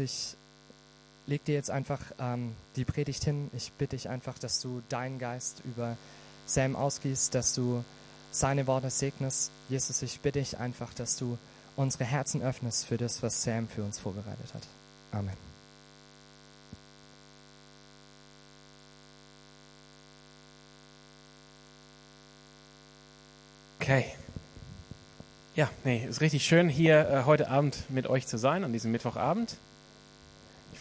Ich leg dir jetzt einfach ähm, die Predigt hin. Ich bitte dich einfach, dass du deinen Geist über Sam ausgießt, dass du seine Worte segnest. Jesus, ich bitte dich einfach, dass du unsere Herzen öffnest für das, was Sam für uns vorbereitet hat. Amen. Okay. Ja, nee, ist richtig schön, hier äh, heute Abend mit euch zu sein, an diesem Mittwochabend.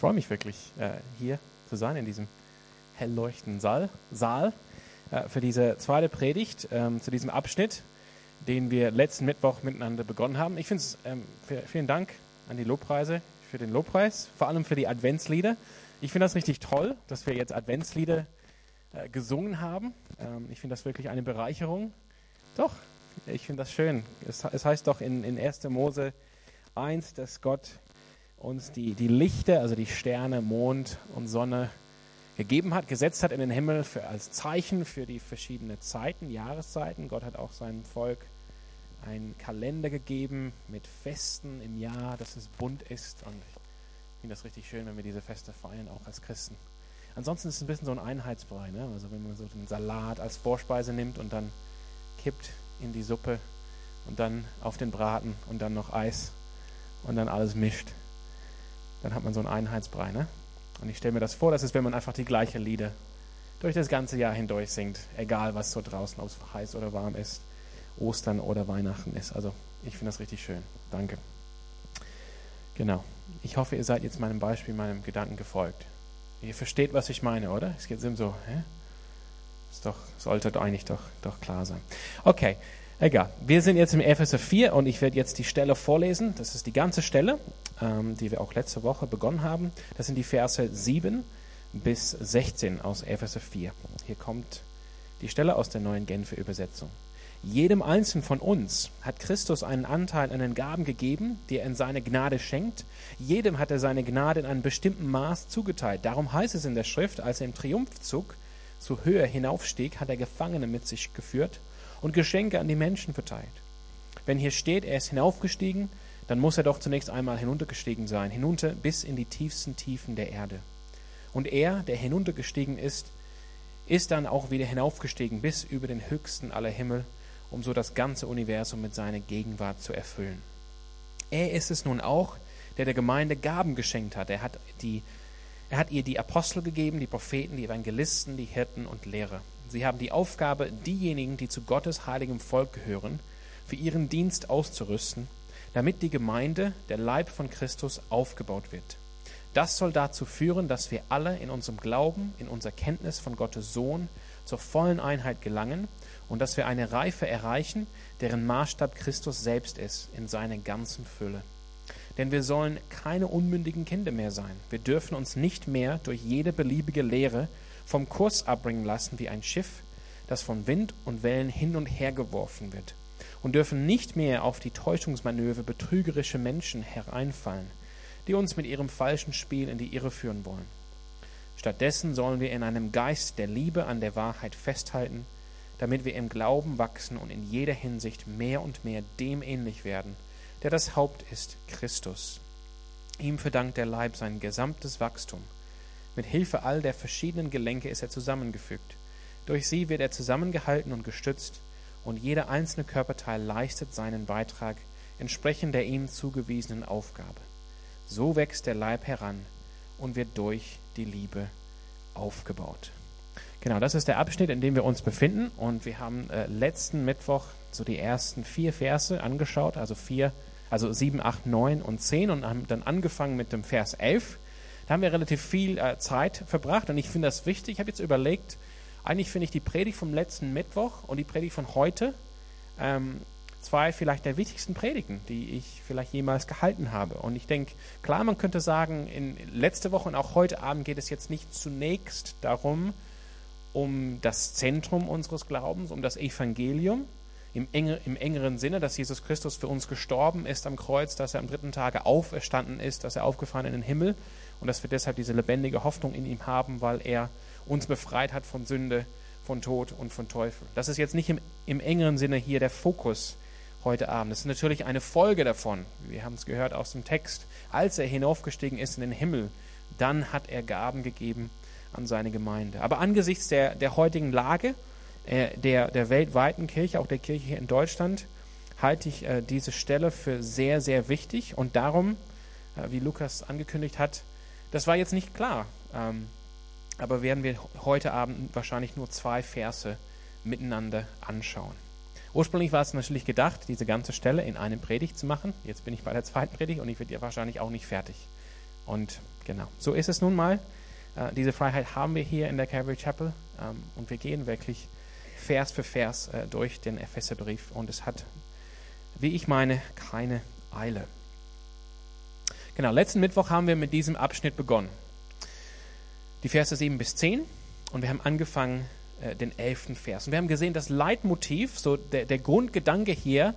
Ich freue mich wirklich, äh, hier zu sein, in diesem hellleuchtenden Saal, Saal äh, für diese zweite Predigt ähm, zu diesem Abschnitt, den wir letzten Mittwoch miteinander begonnen haben. Ich finde es, ähm, vielen Dank an die Lobpreise für den Lobpreis, vor allem für die Adventslieder. Ich finde das richtig toll, dass wir jetzt Adventslieder äh, gesungen haben. Ähm, ich finde das wirklich eine Bereicherung. Doch, ich finde das schön. Es, heißt doch in 1. Mose 1, dass Gott uns die, die Lichter, also die Sterne, Mond und Sonne gegeben hat, gesetzt hat in den Himmel für, als Zeichen für die verschiedenen Zeiten, Jahreszeiten. Gott hat auch seinem Volk einen Kalender gegeben mit Festen im Jahr, dass es bunt ist. Und ich finde das richtig schön, wenn wir diese Feste feiern, auch als Christen. Ansonsten ist es ein bisschen so ein Einheitsbrei. Ne? Also wenn man so den Salat als Vorspeise nimmt und dann kippt in die Suppe und dann auf den Braten und dann noch Eis und dann alles mischt. Dann hat man so einen Einheitsbrei. Ne? Und ich stelle mir das vor, das ist, wenn man einfach die gleichen Lieder durch das ganze Jahr hindurch singt, egal was so draußen, ob es heiß oder warm ist, Ostern oder Weihnachten ist. Also ich finde das richtig schön. Danke. Genau. Ich hoffe, ihr seid jetzt meinem Beispiel, meinem Gedanken gefolgt. Ihr versteht, was ich meine, oder? Es geht so, hä? Ist doch, sollte eigentlich doch, doch klar sein. Okay, egal. Wir sind jetzt im Epheser 4 und ich werde jetzt die Stelle vorlesen. Das ist die ganze Stelle, ähm, die wir auch letzte Woche begonnen haben. Das sind die Verse 7 bis 16 aus Epheser 4. Hier kommt die Stelle aus der neuen Genfer Übersetzung. Jedem Einzelnen von uns hat Christus einen Anteil an den Gaben gegeben, die er in seine Gnade schenkt. Jedem hat er seine Gnade in einem bestimmten Maß zugeteilt. Darum heißt es in der Schrift, als er im Triumphzug zur Höhe hinaufstieg, hat er Gefangene mit sich geführt und Geschenke an die Menschen verteilt. Wenn hier steht, er ist hinaufgestiegen, dann muss er doch zunächst einmal hinuntergestiegen sein, hinunter bis in die tiefsten Tiefen der Erde. Und er, der hinuntergestiegen ist, ist dann auch wieder hinaufgestiegen bis über den höchsten aller Himmel, um so das ganze Universum mit seiner Gegenwart zu erfüllen. Er ist es nun auch, der der Gemeinde Gaben geschenkt hat. Er hat die er hat ihr die Apostel gegeben, die Propheten, die Evangelisten, die Hirten und Lehrer. Sie haben die Aufgabe, diejenigen, die zu Gottes heiligem Volk gehören, für ihren Dienst auszurüsten, damit die Gemeinde, der Leib von Christus, aufgebaut wird. Das soll dazu führen, dass wir alle in unserem Glauben, in unserer Kenntnis von Gottes Sohn zur vollen Einheit gelangen und dass wir eine Reife erreichen, deren Maßstab Christus selbst ist, in seiner ganzen Fülle. Denn wir sollen keine unmündigen Kinder mehr sein. Wir dürfen uns nicht mehr durch jede beliebige Lehre vom Kurs abbringen lassen wie ein Schiff, das von Wind und Wellen hin und her geworfen wird. Und dürfen nicht mehr auf die Täuschungsmanöver betrügerische Menschen hereinfallen, die uns mit ihrem falschen Spiel in die Irre führen wollen. Stattdessen sollen wir in einem Geist der Liebe an der Wahrheit festhalten, damit wir im Glauben wachsen und in jeder Hinsicht mehr und mehr dem ähnlich werden, der das Haupt ist, Christus. Ihm verdankt der Leib sein gesamtes Wachstum. Mit Hilfe all der verschiedenen Gelenke ist er zusammengefügt. Durch sie wird er zusammengehalten und gestützt, und jeder einzelne Körperteil leistet seinen Beitrag entsprechend der ihm zugewiesenen Aufgabe. So wächst der Leib heran und wird durch die Liebe aufgebaut. Genau, das ist der Abschnitt, in dem wir uns befinden. Und wir haben äh, letzten Mittwoch so die ersten vier Verse angeschaut, also vier also 7, 8, 9 und 10 und haben dann angefangen mit dem Vers 11. Da haben wir relativ viel äh, Zeit verbracht und ich finde das wichtig. Ich habe jetzt überlegt, eigentlich finde ich die Predigt vom letzten Mittwoch und die Predigt von heute ähm, zwei vielleicht der wichtigsten Predigten, die ich vielleicht jemals gehalten habe. Und ich denke, klar, man könnte sagen, in letzte Woche und auch heute Abend geht es jetzt nicht zunächst darum, um das Zentrum unseres Glaubens, um das Evangelium, im, enge, im engeren Sinne, dass Jesus Christus für uns gestorben ist am Kreuz, dass er am dritten Tage auferstanden ist, dass er aufgefahren in den Himmel und dass wir deshalb diese lebendige Hoffnung in ihm haben, weil er uns befreit hat von Sünde, von Tod und von Teufel. Das ist jetzt nicht im, im engeren Sinne hier der Fokus heute Abend. Das ist natürlich eine Folge davon. Wir haben es gehört aus dem Text. Als er hinaufgestiegen ist in den Himmel, dann hat er Gaben gegeben an seine Gemeinde. Aber angesichts der, der heutigen Lage, äh, der, der weltweiten Kirche, auch der Kirche hier in Deutschland, halte ich äh, diese Stelle für sehr, sehr wichtig. Und darum, äh, wie Lukas angekündigt hat, das war jetzt nicht klar. Ähm, aber werden wir heute Abend wahrscheinlich nur zwei Verse miteinander anschauen. Ursprünglich war es natürlich gedacht, diese ganze Stelle in eine Predigt zu machen. Jetzt bin ich bei der zweiten Predigt und ich werde ja wahrscheinlich auch nicht fertig. Und genau, so ist es nun mal. Äh, diese Freiheit haben wir hier in der Calvary Chapel ähm, und wir gehen wirklich Vers für Vers äh, durch den Epheserbrief und es hat, wie ich meine, keine Eile. Genau, letzten Mittwoch haben wir mit diesem Abschnitt begonnen. Die Verse 7 bis 10 und wir haben angefangen äh, den elften Vers. Und wir haben gesehen, das Leitmotiv, so der, der Grundgedanke hier,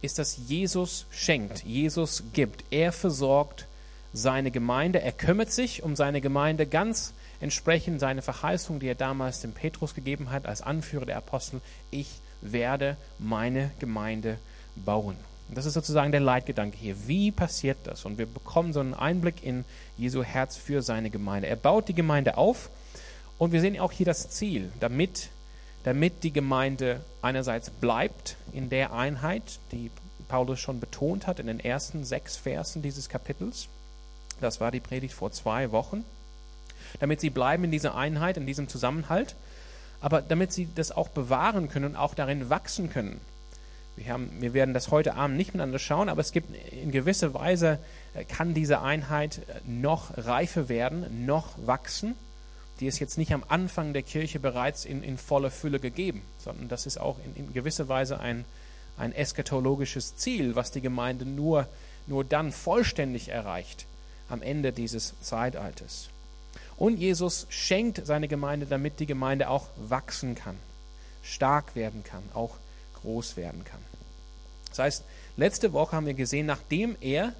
ist, dass Jesus schenkt, Jesus gibt. Er versorgt seine Gemeinde, er kümmert sich um seine Gemeinde ganz entsprechend seine Verheißung, die er damals dem Petrus gegeben hat als Anführer der Apostel. Ich werde meine Gemeinde bauen. Das ist sozusagen der Leitgedanke hier. Wie passiert das? Und wir bekommen so einen Einblick in Jesu Herz für seine Gemeinde. Er baut die Gemeinde auf und wir sehen auch hier das Ziel, damit, damit die Gemeinde einerseits bleibt in der Einheit, die Paulus schon betont hat in den ersten sechs Versen dieses Kapitels. Das war die Predigt vor zwei Wochen. Damit sie bleiben in dieser Einheit, in diesem Zusammenhalt, aber damit sie das auch bewahren können und auch darin wachsen können. Wir, haben, wir werden das heute Abend nicht miteinander schauen, aber es gibt in gewisser Weise, äh, kann diese Einheit äh, noch reifer werden, noch wachsen die ist jetzt nicht am Anfang der Kirche bereits in, in voller Fülle gegeben, sondern das ist auch in, in gewisser Weise ein, ein eschatologisches Ziel, was die Gemeinde nur, nur dann vollständig erreicht am Ende dieses Zeitalters. Und Jesus schenkt seine Gemeinde, damit die Gemeinde auch wachsen kann, stark werden kann, auch groß werden kann. Das heißt, letzte Woche haben wir gesehen, nachdem er,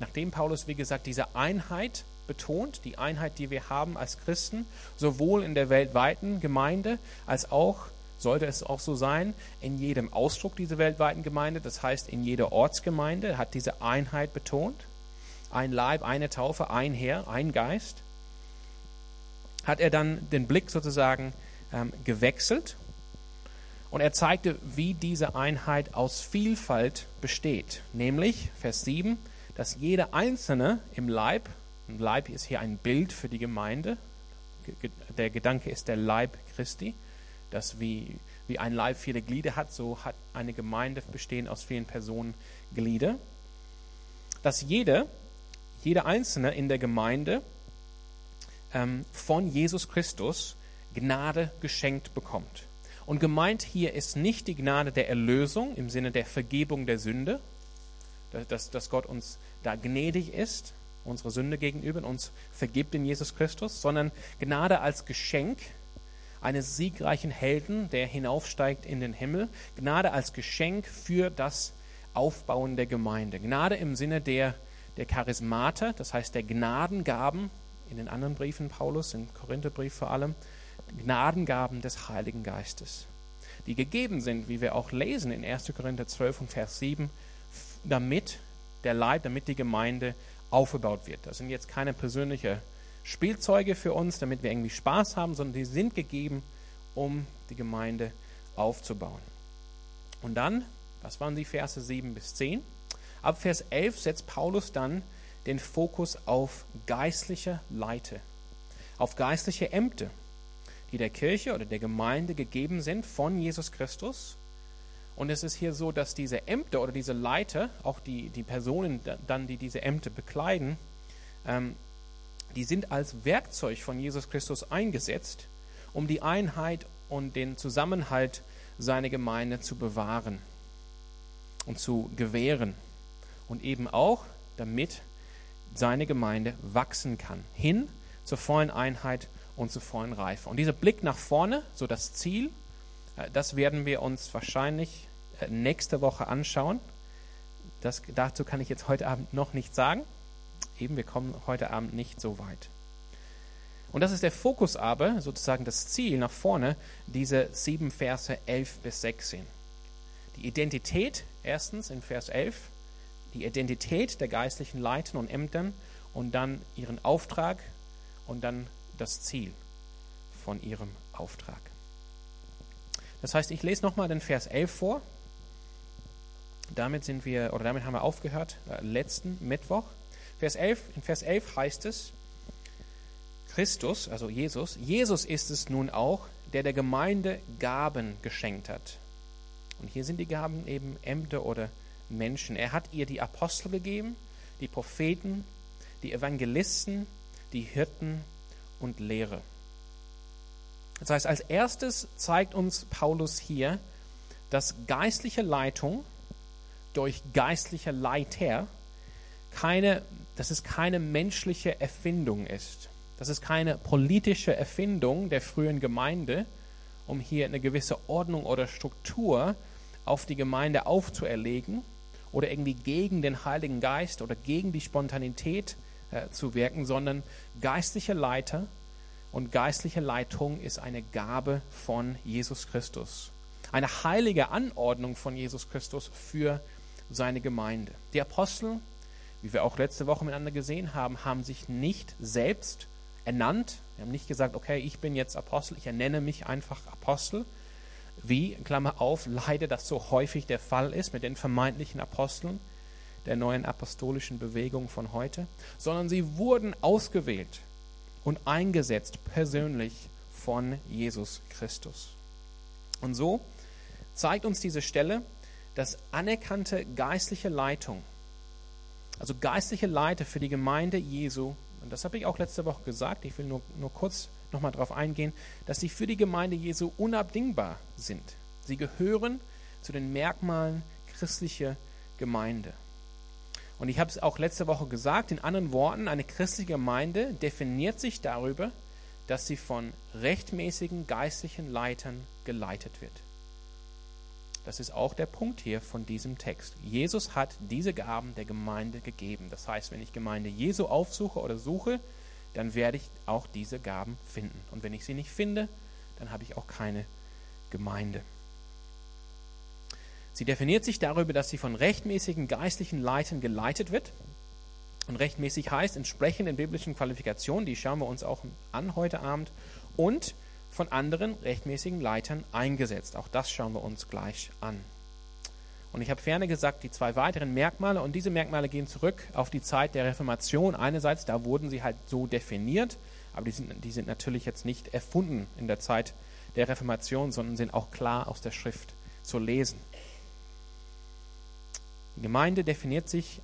nachdem Paulus, wie gesagt, diese Einheit betont, die Einheit, die wir haben als Christen, sowohl in der weltweiten Gemeinde als auch, sollte es auch so sein, in jedem Ausdruck dieser weltweiten Gemeinde, das heißt in jeder Ortsgemeinde, hat diese Einheit betont. Ein Leib, eine Taufe, ein Herr, ein Geist. Hat er dann den Blick sozusagen ähm, gewechselt und er zeigte, wie diese Einheit aus Vielfalt besteht. Nämlich, Vers 7, dass jeder Einzelne im Leib Leib ist hier ein Bild für die Gemeinde. Der Gedanke ist der Leib Christi, dass wie, wie ein Leib viele Glieder hat, so hat eine Gemeinde bestehen aus vielen Personen Glieder. Dass jeder, jeder Einzelne in der Gemeinde ähm, von Jesus Christus Gnade geschenkt bekommt. Und gemeint hier ist nicht die Gnade der Erlösung im Sinne der Vergebung der Sünde, dass, dass Gott uns da gnädig ist, unsere Sünde gegenüber uns vergibt in Jesus Christus, sondern Gnade als Geschenk eines siegreichen Helden, der hinaufsteigt in den Himmel. Gnade als Geschenk für das Aufbauen der Gemeinde. Gnade im Sinne der, der Charismate, das heißt der Gnadengaben in den anderen Briefen Paulus, im Korintherbrief vor allem, Gnadengaben des Heiligen Geistes, die gegeben sind, wie wir auch lesen in 1. Korinther 12 und Vers 7, damit der Leib, damit die Gemeinde aufgebaut wird. Das sind jetzt keine persönlichen Spielzeuge für uns, damit wir irgendwie Spaß haben, sondern die sind gegeben, um die Gemeinde aufzubauen. Und dann, was waren die Verse 7 bis 10? Ab Vers 11 setzt Paulus dann den Fokus auf geistliche Leite, auf geistliche Ämter, die der Kirche oder der Gemeinde gegeben sind von Jesus Christus und es ist hier so, dass diese Ämter oder diese Leiter, auch die, die Personen dann, die diese Ämter bekleiden, ähm, die sind als Werkzeug von Jesus Christus eingesetzt, um die Einheit und den Zusammenhalt seiner Gemeinde zu bewahren und zu gewähren. Und eben auch, damit seine Gemeinde wachsen kann, hin zur vollen Einheit und zur vollen Reife. Und dieser Blick nach vorne, so das Ziel, äh, das werden wir uns wahrscheinlich äh, nächste Woche anschauen. Das, dazu kann ich jetzt heute Abend noch nicht sagen. Eben, wir kommen heute Abend nicht so weit. Und das ist der Fokus aber, sozusagen das Ziel nach vorne, diese sieben Verse 11 bis 16. Die Identität Erstens in Vers 11 die Identität der geistlichen Leitern und Ämtern und dann ihren Auftrag und dann das Ziel von ihrem Auftrag. Das heißt, ich lese nochmal den Vers 11 vor. Damit sind wir, oder damit haben wir aufgehört, äh, letzten Mittwoch. Vers 11, in Vers 11 heißt es, Christus, also Jesus, Jesus ist es nun auch, der der Gemeinde Gaben geschenkt hat. Und hier sind die Gaben eben Ämter oder Menschen. Er hat ihr die Apostel gegeben, die Propheten, die Evangelisten, die Hirten und Lehre. Das heißt, als erstes zeigt uns Paulus hier, dass geistliche Leitung durch geistliche Leiter keine, dass es keine menschliche Erfindung ist. Das ist keine politische Erfindung der frühen Gemeinde, um hier eine gewisse Ordnung oder Struktur auf die Gemeinde aufzuerlegen oder irgendwie gegen den Heiligen Geist oder gegen die Spontanität äh, zu wirken, sondern geistliche Leiter und geistliche Leitung ist eine Gabe von Jesus Christus. Eine heilige Anordnung von Jesus Christus für seine Gemeinde. Die Apostel, wie wir auch letzte Woche miteinander gesehen haben, haben sich nicht selbst ernannt. Wir haben nicht gesagt, okay, ich bin jetzt Apostel, ich ernenne mich einfach Apostel, wie, Klammer auf, leider das so häufig der Fall ist mit den vermeintlichen Aposteln der neuen apostolischen Bewegung von heute, sondern sie wurden ausgewählt und eingesetzt persönlich von Jesus Christus. Und so zeigt uns diese Stelle, dass anerkannte geistliche Leitung, also geistliche Leiter für die Gemeinde Jesu, und das habe ich auch letzte Woche gesagt, ich will nur, nur kurz nochmal darauf eingehen, dass sie für die Gemeinde Jesu unabdingbar sind. Sie gehören zu den Merkmalen christlicher Gemeinde. Und ich habe es auch letzte Woche gesagt, in anderen Worten, eine christliche Gemeinde definiert sich darüber, dass sie von rechtmäßigen geistlichen Leitern geleitet wird. Das ist auch der Punkt hier von diesem Text. Jesus hat diese Gaben der Gemeinde gegeben. Das heißt, wenn ich Gemeinde Jesu aufsuche oder suche, dann werde ich auch diese Gaben finden. Und wenn ich sie nicht finde, dann habe ich auch keine Gemeinde. Sie definiert sich darüber, dass sie von rechtmäßigen geistlichen Leitern geleitet wird. Und rechtmäßig heißt entsprechend den biblischen Qualifikationen, die schauen wir uns auch an heute Abend, und von anderen rechtmäßigen Leitern eingesetzt. Auch das schauen wir uns gleich an. Und ich habe ferner gesagt, die zwei weiteren Merkmale, und diese Merkmale gehen zurück auf die Zeit der Reformation. Einerseits, da wurden sie halt so definiert, aber die sind, die sind natürlich jetzt nicht erfunden in der Zeit der Reformation, sondern sind auch klar aus der Schrift zu lesen. Die Gemeinde definiert sich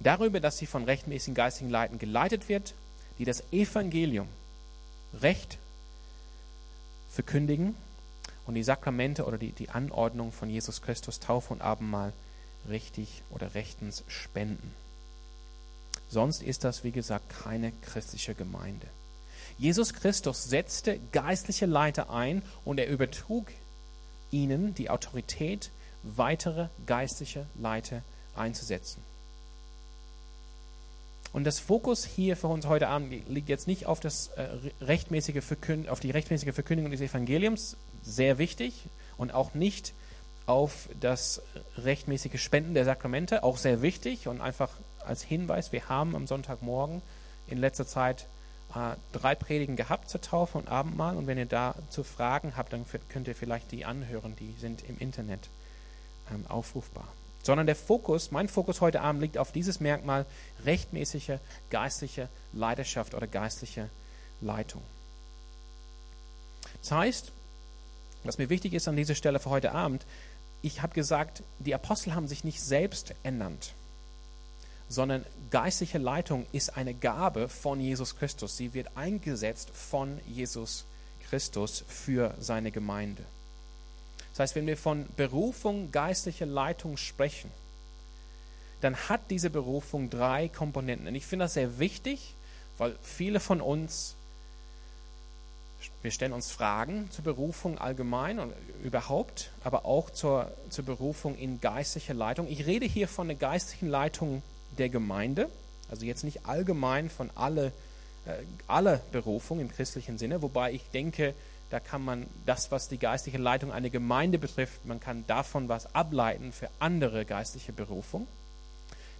darüber, dass sie von rechtmäßigen geistigen Leiten geleitet wird, die das Evangelium, Recht verkündigen und die Sakramente oder die, die Anordnung von Jesus Christus, Taufe und Abendmahl, richtig oder rechtens spenden. Sonst ist das, wie gesagt, keine christliche Gemeinde. Jesus Christus setzte geistliche Leiter ein und er übertrug ihnen die Autorität, weitere geistliche Leiter einzusetzen. Und das Fokus hier für uns heute Abend liegt jetzt nicht auf, das, äh, rechtmäßige auf die rechtmäßige Verkündigung des Evangeliums, sehr wichtig, und auch nicht auf das rechtmäßige Spenden der Sakramente, auch sehr wichtig und einfach als Hinweis, wir haben am Sonntagmorgen in letzter Zeit äh, drei Predigen gehabt zur Taufe und Abendmahl und wenn ihr dazu Fragen habt, dann könnt ihr vielleicht die anhören, die sind im Internet ähm, aufrufbar sondern der Fokus, mein Fokus heute Abend liegt auf dieses Merkmal rechtmäßige geistliche Leidenschaft oder geistliche Leitung. Das heißt, was mir wichtig ist an dieser Stelle für heute Abend, ich habe gesagt, die Apostel haben sich nicht selbst ernannt, sondern geistliche Leitung ist eine Gabe von Jesus Christus. Sie wird eingesetzt von Jesus Christus für seine Gemeinde. Das heißt, wenn wir von Berufung geistlicher Leitung sprechen, dann hat diese Berufung drei Komponenten. Und ich finde das sehr wichtig, weil viele von uns, wir stellen uns Fragen zur Berufung allgemein und überhaupt, aber auch zur, zur Berufung in geistlicher Leitung. Ich rede hier von der geistlichen Leitung der Gemeinde, also jetzt nicht allgemein von alle, äh, aller Berufung im christlichen Sinne, wobei ich denke, da kann man das, was die geistliche Leitung einer Gemeinde betrifft, man kann davon was ableiten für andere geistliche Berufung.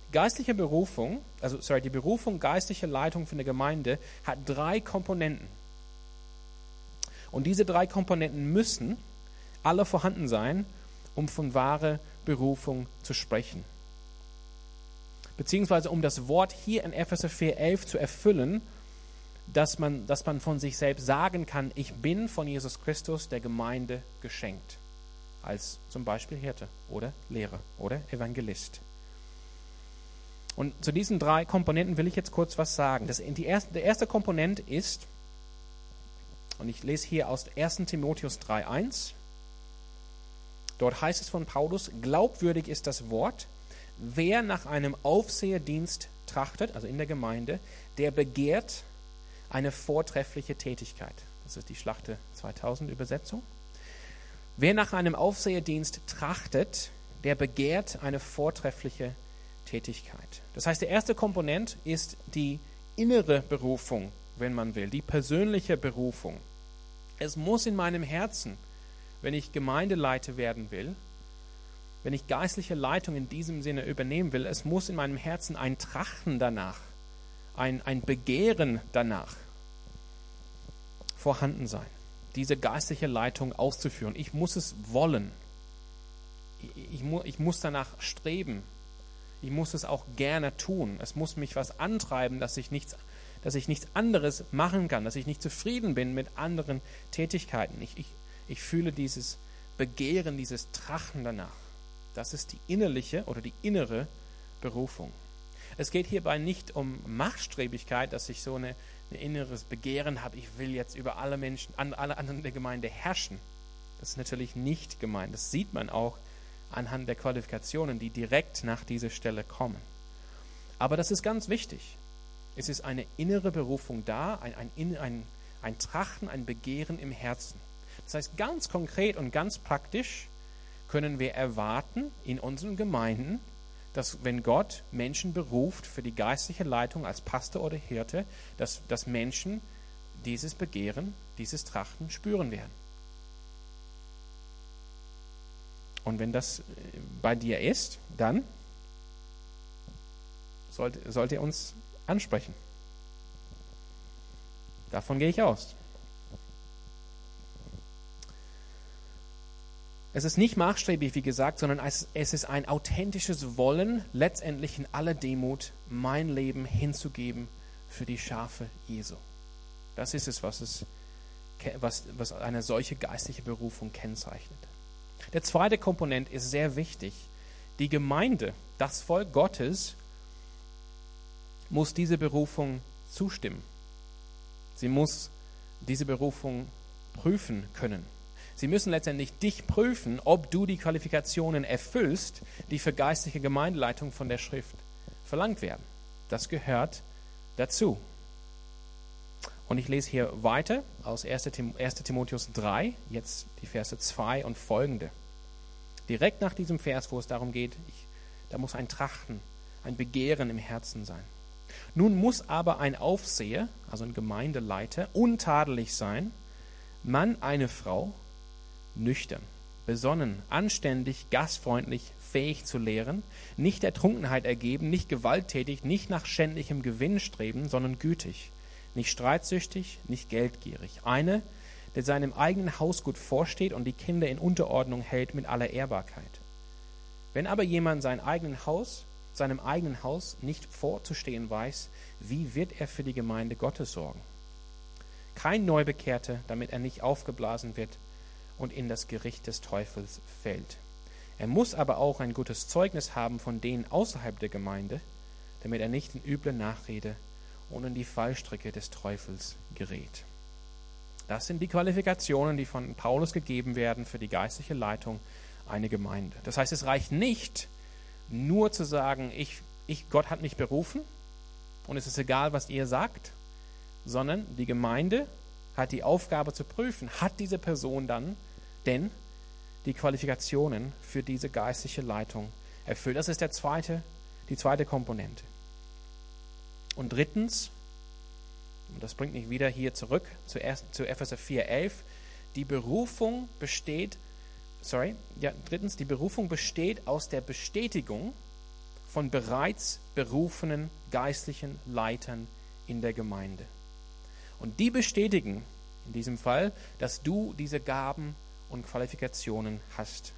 Die geistliche Berufung, also sorry, die Berufung geistliche Leitung für eine Gemeinde hat drei Komponenten. Und diese drei Komponenten müssen alle vorhanden sein, um von wahre Berufung zu sprechen. Beziehungsweise um das Wort hier in Epheser 4,11 zu erfüllen, dass man, dass man von sich selbst sagen kann, ich bin von Jesus Christus der Gemeinde geschenkt. Als zum Beispiel Hirte oder Lehrer oder Evangelist. Und zu diesen drei Komponenten will ich jetzt kurz was sagen. Das, die erste, der erste Komponent ist, und ich lese hier aus 1 Timotheus 3.1, dort heißt es von Paulus, glaubwürdig ist das Wort, wer nach einem Aufseherdienst trachtet, also in der Gemeinde, der begehrt eine vortreffliche Tätigkeit. Das ist die Schlachte 2000 Übersetzung. Wer nach einem Aufseherdienst trachtet, der begehrt eine vortreffliche Tätigkeit. Das heißt, der erste Komponent ist die innere Berufung, wenn man will, die persönliche Berufung. Es muss in meinem Herzen, wenn ich Gemeindeleiter werden will, wenn ich geistliche Leitung in diesem Sinne übernehmen will, es muss in meinem Herzen ein Trachten danach ein, ein Begehren danach vorhanden sein, diese geistliche Leitung auszuführen. Ich muss es wollen. Ich, ich, ich muss danach streben. Ich muss es auch gerne tun. Es muss mich was antreiben, dass ich nichts, dass ich nichts anderes machen kann, dass ich nicht zufrieden bin mit anderen Tätigkeiten. Ich, ich, ich fühle dieses Begehren, dieses Trachen danach. Das ist die innerliche oder die innere Berufung. Es geht hierbei nicht um Machtstrebigkeit, dass ich so eine, ein inneres Begehren habe, ich will jetzt über alle Menschen, alle anderen der Gemeinde herrschen. Das ist natürlich nicht gemeint. Das sieht man auch anhand der Qualifikationen, die direkt nach dieser Stelle kommen. Aber das ist ganz wichtig. Es ist eine innere Berufung da, ein, ein, ein, ein Trachten, ein Begehren im Herzen. Das heißt, ganz konkret und ganz praktisch können wir erwarten in unseren Gemeinden, dass wenn Gott Menschen beruft für die geistliche Leitung als Pastor oder Hirte, dass, dass Menschen dieses Begehren, dieses Trachten spüren werden. Und wenn das äh, bei dir ist, dann sollte, sollte er uns ansprechen. Davon gehe ich aus. Es ist nicht maßstäbig, wie gesagt, sondern es, es ist ein authentisches Wollen, letztendlich in aller Demut mein Leben hinzugeben für die Schafe Jesu. Das ist es, was, es, was, was eine solche geistliche Berufung kennzeichnet. Der zweite Komponent ist sehr wichtig. Die Gemeinde, das Volk Gottes, muss diese Berufung zustimmen. Sie muss diese Berufung prüfen können. Sie müssen letztendlich dich prüfen, ob du die Qualifikationen erfüllst, die für geistliche Gemeindeleitung von der Schrift verlangt werden. Das gehört dazu. Und ich lese hier weiter aus 1. Timotheus 3, jetzt die Verse 2 und folgende. Direkt nach diesem Vers, wo es darum geht, ich, da muss ein Trachten, ein Begehren im Herzen sein. Nun muss aber ein Aufseher, also ein Gemeindeleiter, untadelig sein, Mann eine Frau, nüchtern, besonnen, anständig, gastfreundlich, fähig zu lehren, nicht der Trunkenheit ergeben, nicht gewalttätig, nicht nach schändlichem Gewinn streben, sondern gütig, nicht streitsüchtig, nicht geldgierig. Eine, der seinem eigenen Haus gut vorsteht und die Kinder in Unterordnung hält mit aller Ehrbarkeit. Wenn aber jemand sein eigenen Haus, seinem eigenen Haus nicht vorzustehen weiß, wie wird er für die Gemeinde Gottes sorgen? Kein Neubekehrter, damit er nicht aufgeblasen wird und in das Gericht des Teufels fällt. Er muss aber auch ein gutes Zeugnis haben von denen außerhalb der Gemeinde, damit er nicht in üble Nachrede und in die Fallstricke des Teufels gerät. Das sind die Qualifikationen, die von Paulus gegeben werden für die geistliche Leitung einer Gemeinde. Das heißt, es reicht nicht, nur zu sagen, ich, ich, Gott hat mich berufen und es ist egal, was ihr sagt, sondern die Gemeinde hat die Aufgabe zu prüfen, hat diese Person dann denn die Qualifikationen für diese geistliche Leitung erfüllt. Das ist der zweite, die zweite Komponente. Und drittens, und das bringt mich wieder hier zurück zu, zu Epheser 4,11, die Berufung besteht, sorry, ja, drittens, die Berufung besteht aus der Bestätigung von bereits berufenen geistlichen Leitern in der Gemeinde. Und die bestätigen in diesem Fall, dass du diese Gaben und Qualifikationen hast.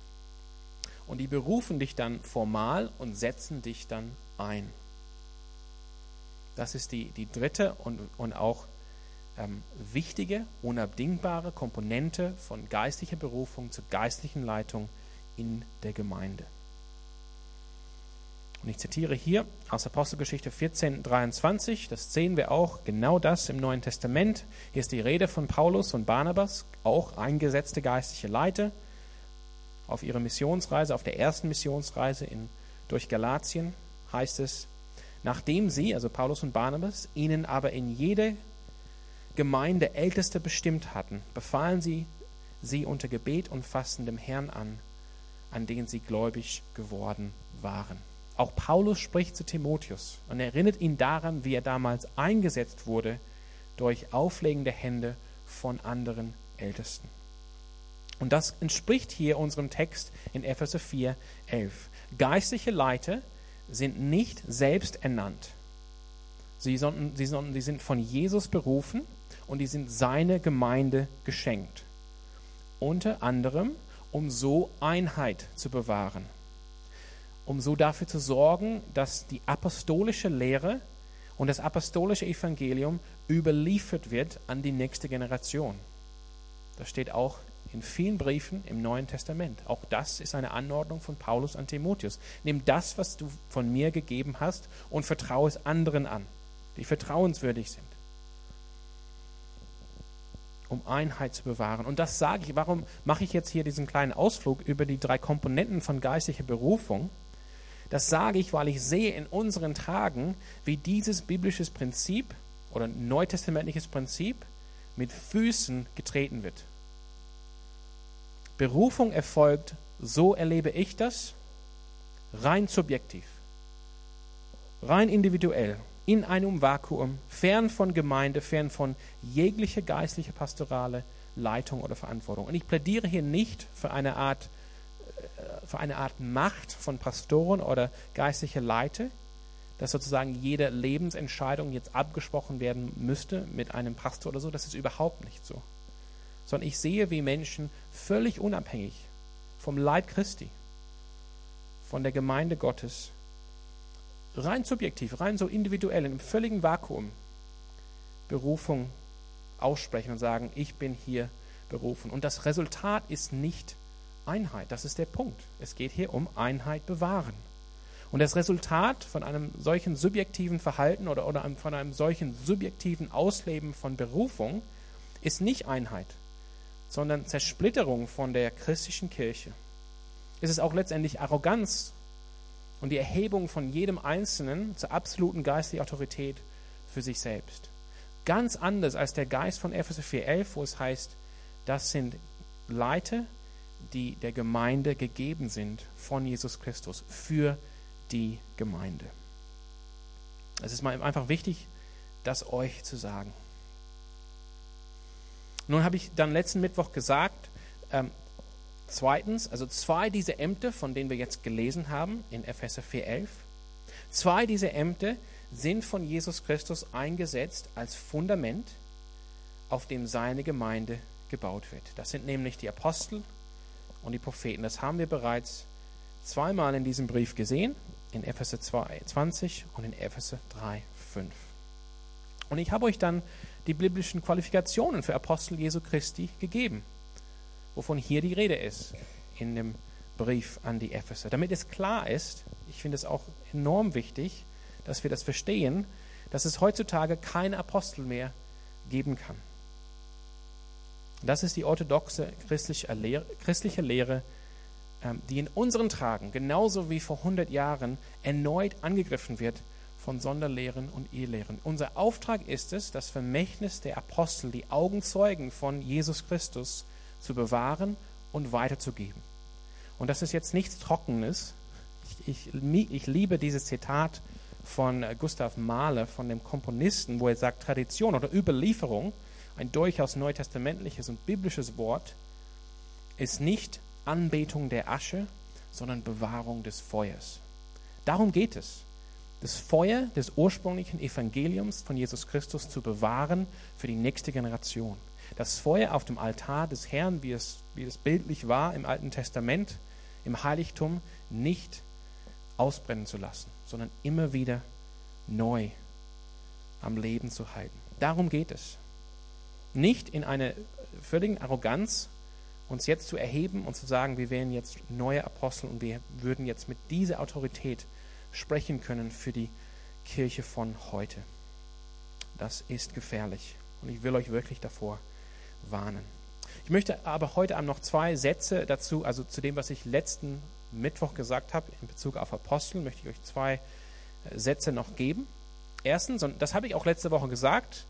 Und die berufen dich dann formal und setzen dich dann ein. Das ist die, die dritte und, und auch ähm, wichtige, unabdingbare Komponente von geistlicher Berufung zur geistlichen Leitung in der Gemeinde. Und ich zitiere hier aus Apostelgeschichte 14, 23, das sehen wir auch, genau das im Neuen Testament. Hier ist die Rede von Paulus und Barnabas, auch eingesetzte geistliche Leiter, auf ihrer Missionsreise, auf der ersten Missionsreise in, durch Galatien, heißt es, nachdem sie, also Paulus und Barnabas, ihnen aber in jede Gemeinde Älteste bestimmt hatten, befahlen sie sie unter Gebet und Fasten dem Herrn an, an den sie gläubig geworden waren. Auch Paulus spricht zu Timotheus und erinnert ihn daran, wie er damals eingesetzt wurde durch auflegende Hände von anderen Ältesten. Und das entspricht hier unserem Text in Epheser 4, 11. Geistliche Leiter sind nicht selbst ernannt. Sie, sondern, sie, sondern, sie sind von Jesus berufen und die sind seine Gemeinde geschenkt. Unter anderem, um so Einheit zu bewahren um so dafür zu sorgen, dass die apostolische Lehre und das apostolische Evangelium überliefert wird an die nächste Generation. Das steht auch in vielen Briefen im Neuen Testament. Auch das ist eine Anordnung von Paulus an Timotheus. Nimm das, was du von mir gegeben hast, und vertraue es anderen an, die vertrauenswürdig sind, um Einheit zu bewahren. Und das sage ich, warum mache ich jetzt hier diesen kleinen Ausflug über die drei Komponenten von geistlicher Berufung? Das sage ich, weil ich sehe in unseren Tagen, wie dieses biblisches Prinzip oder neutestamentliches Prinzip mit Füßen getreten wird. Berufung erfolgt, so erlebe ich das, rein subjektiv, rein individuell, in einem Vakuum, fern von Gemeinde, fern von jeglicher geistlicher pastorale Leitung oder Verantwortung. Und ich plädiere hier nicht für eine Art für eine Art Macht von Pastoren oder geistliche Leiter, dass sozusagen jede Lebensentscheidung jetzt abgesprochen werden müsste mit einem Pastor oder so. Das ist überhaupt nicht so. Sondern ich sehe, wie Menschen völlig unabhängig vom Leib Christi, von der Gemeinde Gottes, rein subjektiv, rein so individuell, im völligen Vakuum Berufung aussprechen und sagen, ich bin hier berufen. Und das Resultat ist nicht Einheit. Das ist der Punkt. Es geht hier um Einheit bewahren. Und das Resultat von einem solchen subjektiven Verhalten oder, oder von einem solchen subjektiven Ausleben von Berufung ist nicht Einheit, sondern Zersplitterung von der christlichen Kirche. Es ist auch letztendlich Arroganz und die Erhebung von jedem Einzelnen zur absoluten geistlichen Autorität für sich selbst. Ganz anders als der Geist von Epheser 4,11, wo es heißt, das sind Leiter, die der Gemeinde gegeben sind von Jesus Christus für die Gemeinde. Es ist mal einfach wichtig, das euch zu sagen. Nun habe ich dann letzten Mittwoch gesagt, ähm, zweitens, also zwei dieser Ämter, von denen wir jetzt gelesen haben in Epheser 4,11, zwei dieser Ämter sind von Jesus Christus eingesetzt als Fundament, auf dem seine Gemeinde gebaut wird. Das sind nämlich die Apostel und die Propheten. Das haben wir bereits zweimal in diesem Brief gesehen, in Epheser 2, 20 und in Epheser 3, 5. Und ich habe euch dann die biblischen Qualifikationen für Apostel Jesu Christi gegeben, wovon hier die Rede ist in dem Brief an die Epheser. Damit es klar ist, ich finde es auch enorm wichtig, dass wir das verstehen, dass es heutzutage keine Apostel mehr geben kann. Das ist die orthodoxe christliche Lehre, christliche Lehre ähm, die in unseren Tagen, genauso wie vor 100 Jahren, erneut angegriffen wird von Sonderlehren und Irrlehren. Unser Auftrag ist es, das Vermächtnis der Apostel, die Augenzeugen von Jesus Christus, zu bewahren und weiterzugeben. Und das ist jetzt nichts Trockenes. Ich, ich, ich liebe dieses Zitat von Gustav Mahler, von dem Komponisten, wo er sagt, Tradition oder Überlieferung ein durchaus neutestamentliches und biblisches Wort, ist nicht Anbetung der Asche, sondern Bewahrung des Feuers. Darum geht es. Das Feuer des ursprünglichen Evangeliums von Jesus Christus zu bewahren für die nächste Generation. Das Feuer auf dem Altar des Herrn, wie es, wie es bildlich war im Alten Testament, im Heiligtum, nicht ausbrennen zu lassen, sondern immer wieder neu am Leben zu halten. Darum geht es. Nicht in einer völligen Arroganz, uns jetzt zu erheben und zu sagen, wir wären jetzt neue Apostel und wir würden jetzt mit dieser Autorität sprechen können für die Kirche von heute. Das ist gefährlich und ich will euch wirklich davor warnen. Ich möchte aber heute Abend noch zwei Sätze dazu, also zu dem, was ich letzten Mittwoch gesagt habe in Bezug auf Apostel, möchte ich euch zwei äh, Sätze noch geben. Erstens, und das habe ich auch letzte Woche gesagt,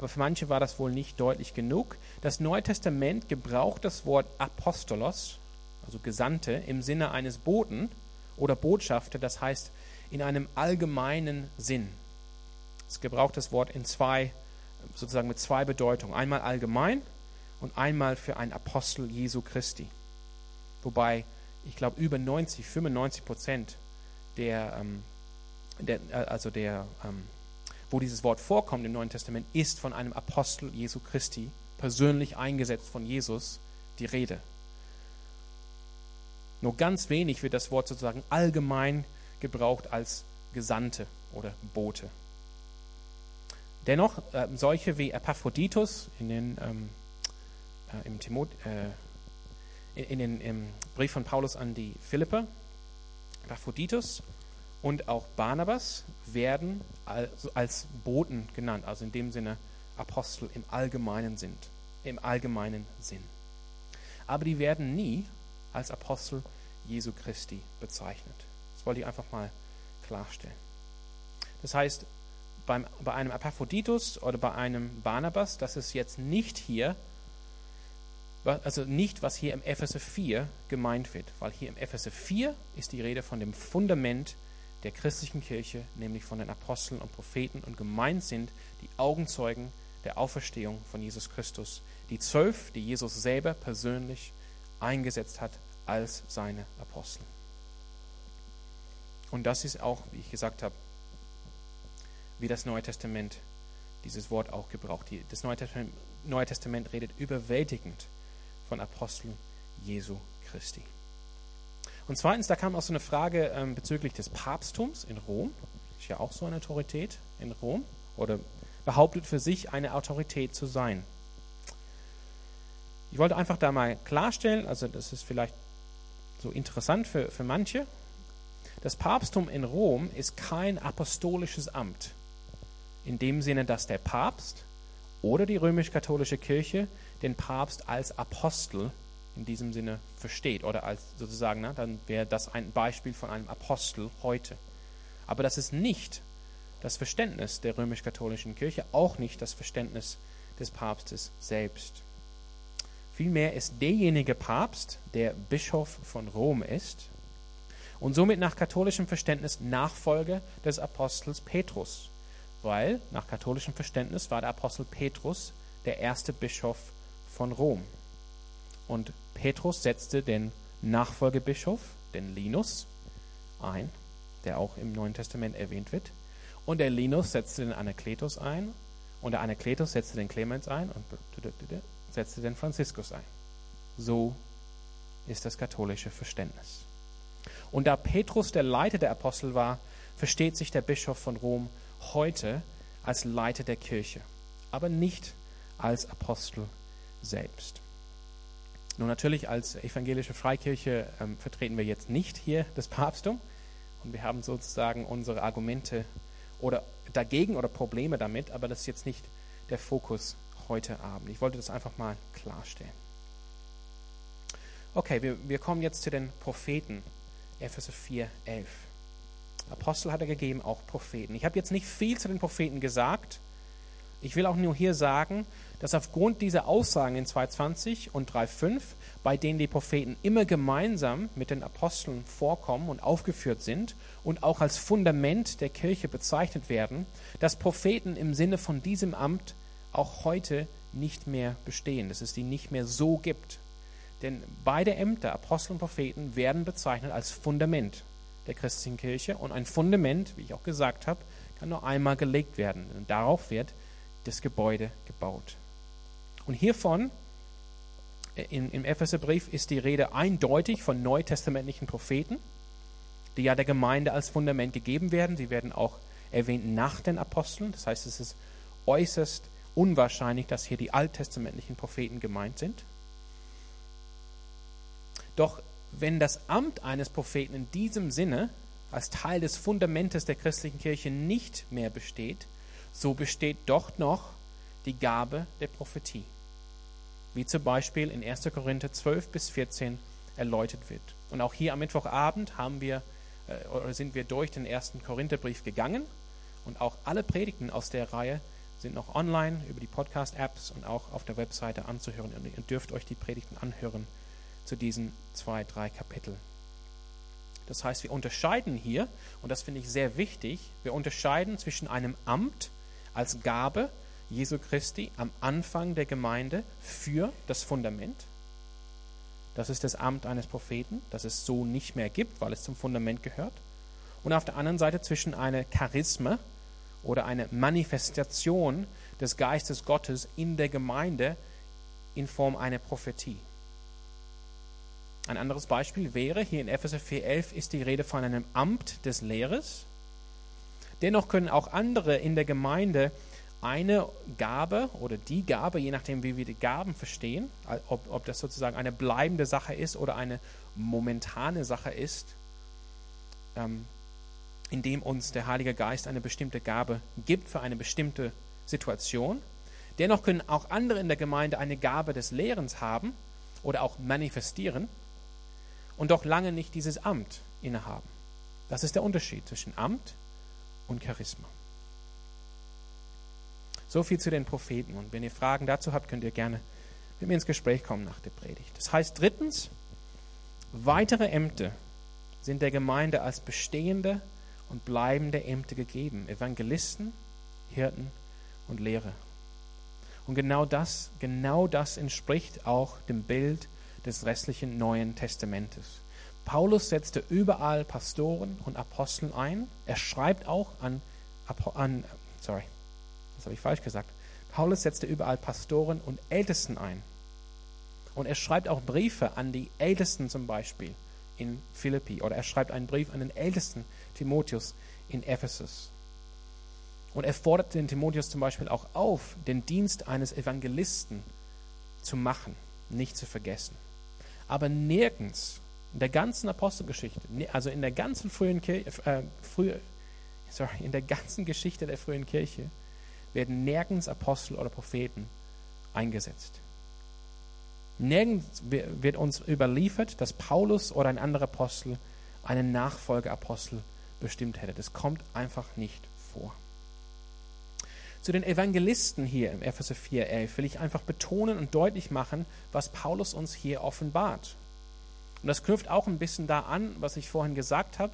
aber für manche war das wohl nicht deutlich genug, das Neue Testament gebraucht das Wort Apostolos, also Gesandte, im Sinne eines Boten oder Botschafter, das heißt in einem allgemeinen Sinn. Es gebraucht das Wort in zwei, sozusagen mit zwei Bedeutungen. Einmal allgemein und einmal für einen Apostel Jesu Christi. Wobei ich glaube, über 90, 95 Prozent der, ähm, der äh, also der, ähm, wo dieses Wort vorkommt im Neuen Testament, ist von einem Apostel Jesu Christi, persönlich eingesetzt von Jesus, die Rede. Nur ganz wenig wird das Wort sozusagen allgemein gebraucht als Gesandte oder Bote. Dennoch, äh, solche wie Epaphroditus in den, ähm, äh, im Timot, äh, in den, im Brief von Paulus an die Philipper, Epaphroditus und auch Barnabas werden als, als Boten genannt, also in dem Sinne Apostel im allgemeinen sind, im allgemeinen Sinn. Aber die werden nie als Apostel Jesu Christi bezeichnet. Das wollte ich einfach mal klarstellen. Das heißt, beim, bei einem Epaphroditus oder bei einem Barnabas, das ist jetzt nicht hier also nicht, was hier im Epheser 4 gemeint wird, weil hier im Epheser 4 ist die Rede von dem Fundament der christlichen Kirche, nämlich von den Aposteln und Propheten und gemeint sind die Augenzeugen der Auferstehung von Jesus Christus, die zwölf, die Jesus selber persönlich eingesetzt hat als seine Apostel. Und das ist auch, wie ich gesagt habe, wie das Neue Testament dieses Wort auch gebraucht. Das Neue Testament, Neue Testament redet überwältigend von Aposteln Jesu Christi. Und zweitens, da kam auch so eine Frage ähm, bezüglich des Papsttums in Rom. Ist ja auch so eine Autorität in Rom oder behauptet für sich eine Autorität zu sein. Ich wollte einfach da mal klarstellen, also das ist vielleicht so interessant für, für manche. Das Papsttum in Rom ist kein apostolisches Amt. In dem Sinne, dass der Papst oder die römisch-katholische Kirche den Papst als Apostel in diesem Sinne versteht oder als sozusagen, na, dann wäre das ein Beispiel von einem Apostel heute. Aber das ist nicht das Verständnis der römisch-katholischen Kirche, auch nicht das Verständnis des Papstes selbst. Vielmehr ist derjenige Papst, der Bischof von Rom ist und somit nach katholischem Verständnis Nachfolger des Apostels Petrus, weil nach katholischem Verständnis war der Apostel Petrus der erste Bischof von Rom. Und Petrus setzte den Nachfolgebischof, den Linus, ein, der auch im Neuen Testament erwähnt wird. Und der Linus setzte den Anakletus ein. Und der Anakletus setzte den Clemens ein und setzte den Franziskus ein. So ist das katholische Verständnis. Und da Petrus der Leiter der Apostel war, versteht sich der Bischof von Rom heute als Leiter der Kirche, aber nicht als Apostel selbst. Nun natürlich als evangelische Freikirche ähm, vertreten wir jetzt nicht hier das Papsttum und wir haben sozusagen unsere Argumente oder dagegen oder Probleme damit, aber das ist jetzt nicht der Fokus heute Abend. Ich wollte das einfach mal klarstellen. Okay, wir, wir kommen jetzt zu den Propheten. Epheser 4, 11. Apostel hat er gegeben, auch Propheten. Ich habe jetzt nicht viel zu den Propheten gesagt. Ich will auch nur hier sagen, dass aufgrund dieser Aussagen in 2.20 und 3.5, bei denen die Propheten immer gemeinsam mit den Aposteln vorkommen und aufgeführt sind und auch als Fundament der Kirche bezeichnet werden, dass Propheten im Sinne von diesem Amt auch heute nicht mehr bestehen, dass es die nicht mehr so gibt. Denn beide Ämter, Apostel und Propheten, werden bezeichnet als Fundament der christlichen Kirche. Und ein Fundament, wie ich auch gesagt habe, kann nur einmal gelegt werden. Und darauf wird das Gebäude gebaut. Und hiervon äh, im, im Epheserbrief ist die Rede eindeutig von neutestamentlichen Propheten, die ja der Gemeinde als Fundament gegeben werden. Sie werden auch erwähnt nach den Aposteln. Das heißt, es ist äußerst unwahrscheinlich, dass hier die alttestamentlichen Propheten gemeint sind. Doch wenn das Amt eines Propheten in diesem Sinne als Teil des Fundamentes der christlichen Kirche nicht mehr besteht, so besteht doch noch die Gabe der Prophetie, wie zum Beispiel in 1. Korinther 12 bis 14 erläutert wird. Und auch hier am Mittwochabend haben wir, äh, oder sind wir durch den ersten Korintherbrief gegangen und auch alle Predigten aus der Reihe sind noch online über die Podcast-Apps und auch auf der Webseite anzuhören. Ihr dürft euch die Predigten anhören zu diesen zwei, drei Kapiteln. Das heißt, wir unterscheiden hier, und das finde ich sehr wichtig, wir unterscheiden zwischen einem Amt als Gabe Jesu Christi am Anfang der Gemeinde für das Fundament. Das ist das Amt eines Propheten, das es so nicht mehr gibt, weil es zum Fundament gehört. Und auf der anderen Seite zwischen einer Charisma oder einer Manifestation des Geistes Gottes in der Gemeinde in Form einer Prophetie. Ein anderes Beispiel wäre, hier in Epheser 4.11 ist die Rede von einem Amt des Lehrers. Dennoch können auch andere in der Gemeinde eine Gabe oder die Gabe, je nachdem, wie wir die Gaben verstehen, ob, ob das sozusagen eine bleibende Sache ist oder eine momentane Sache ist, ähm, indem uns der Heilige Geist eine bestimmte Gabe gibt für eine bestimmte Situation. Dennoch können auch andere in der Gemeinde eine Gabe des Lehrens haben oder auch manifestieren und doch lange nicht dieses Amt innehaben. Das ist der Unterschied zwischen Amt und Charisma. So viel zu den Propheten. Und wenn ihr Fragen dazu habt, könnt ihr gerne mit mir ins Gespräch kommen nach der Predigt. Das heißt drittens, weitere Ämter sind der Gemeinde als bestehende und bleibende Ämter gegeben. Evangelisten, Hirten und Lehrer. Und genau das, genau das entspricht auch dem Bild des restlichen Neuen Testamentes. Paulus setzte überall Pastoren und Aposteln ein. Er schreibt auch an, an sorry, das habe ich falsch gesagt. Paulus setzte überall Pastoren und Ältesten ein. Und er schreibt auch Briefe an die Ältesten zum Beispiel in Philippi. Oder er schreibt einen Brief an den Ältesten Timotheus in Ephesus. Und er fordert den Timotheus zum Beispiel auch auf, den Dienst eines Evangelisten zu machen, nicht zu vergessen aber nirgends in der ganzen Apostelgeschichte, also in der ganzen frühen Kirche, äh, frühe, sorry, in der ganzen Geschichte der frühen Kirche werden nirgends Apostel oder Propheten eingesetzt. Nirgends wird uns überliefert, dass Paulus oder ein anderer Apostel einen Nachfolgeapostel bestimmt hätte. Das kommt einfach nicht vor. Zu den Evangelisten hier im Epheser 4,11 will ich einfach betonen und deutlich machen, was Paulus uns hier offenbart. Und das knüpft auch ein bisschen da an, was ich vorhin gesagt habe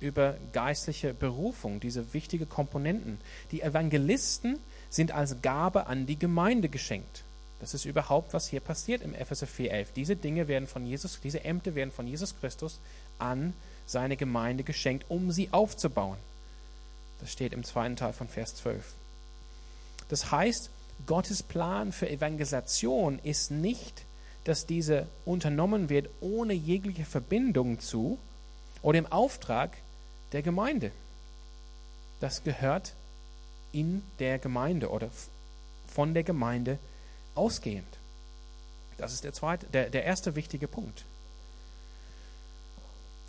über geistliche Berufung, diese wichtige Komponenten. Die Evangelisten sind als Gabe an die Gemeinde geschenkt. Das ist überhaupt, was hier passiert im Epheser 4,11. Diese Dinge werden von Jesus, diese Ämter werden von Jesus Christus an seine Gemeinde geschenkt, um sie aufzubauen. Das steht im zweiten Teil von Vers 12. Das heißt, Gottes Plan für Evangelisation ist nicht, dass diese unternommen wird ohne jegliche Verbindung zu oder im Auftrag der Gemeinde. Das gehört in der Gemeinde oder von der Gemeinde ausgehend. Das ist der, zweite, der, der erste wichtige Punkt.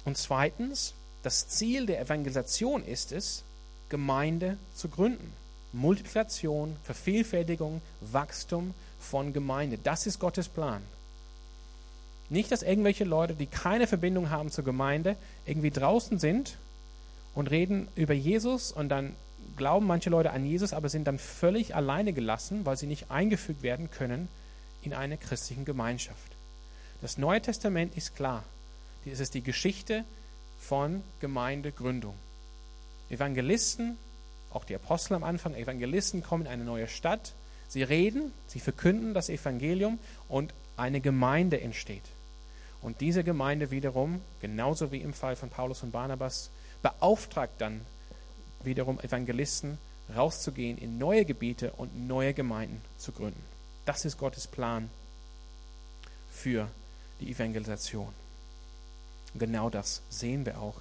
Und zweitens, das Ziel der Evangelisation ist es, Gemeinde zu gründen. Multiplikation, Vervielfältigung, Wachstum von Gemeinde. Das ist Gottes Plan. Nicht, dass irgendwelche Leute, die keine Verbindung haben zur Gemeinde, irgendwie draußen sind und reden über Jesus und dann glauben manche Leute an Jesus, aber sind dann völlig alleine gelassen, weil sie nicht eingefügt werden können in eine christliche Gemeinschaft. Das Neue Testament ist klar. Es ist die Geschichte von Gemeindegründung. Evangelisten auch die Apostel am Anfang, Evangelisten kommen in eine neue Stadt, Sie reden, sie verkünden das Evangelium und eine Gemeinde entsteht. Und diese Gemeinde wiederum, genauso wie im Fall von Paulus und Barnabas, beauftragt dann wiederum Evangelisten, rauszugehen in neue Gebiete und neue Gemeinden zu gründen. Das ist Gottes Plan für die Evangelisation. Genau das sehen wir auch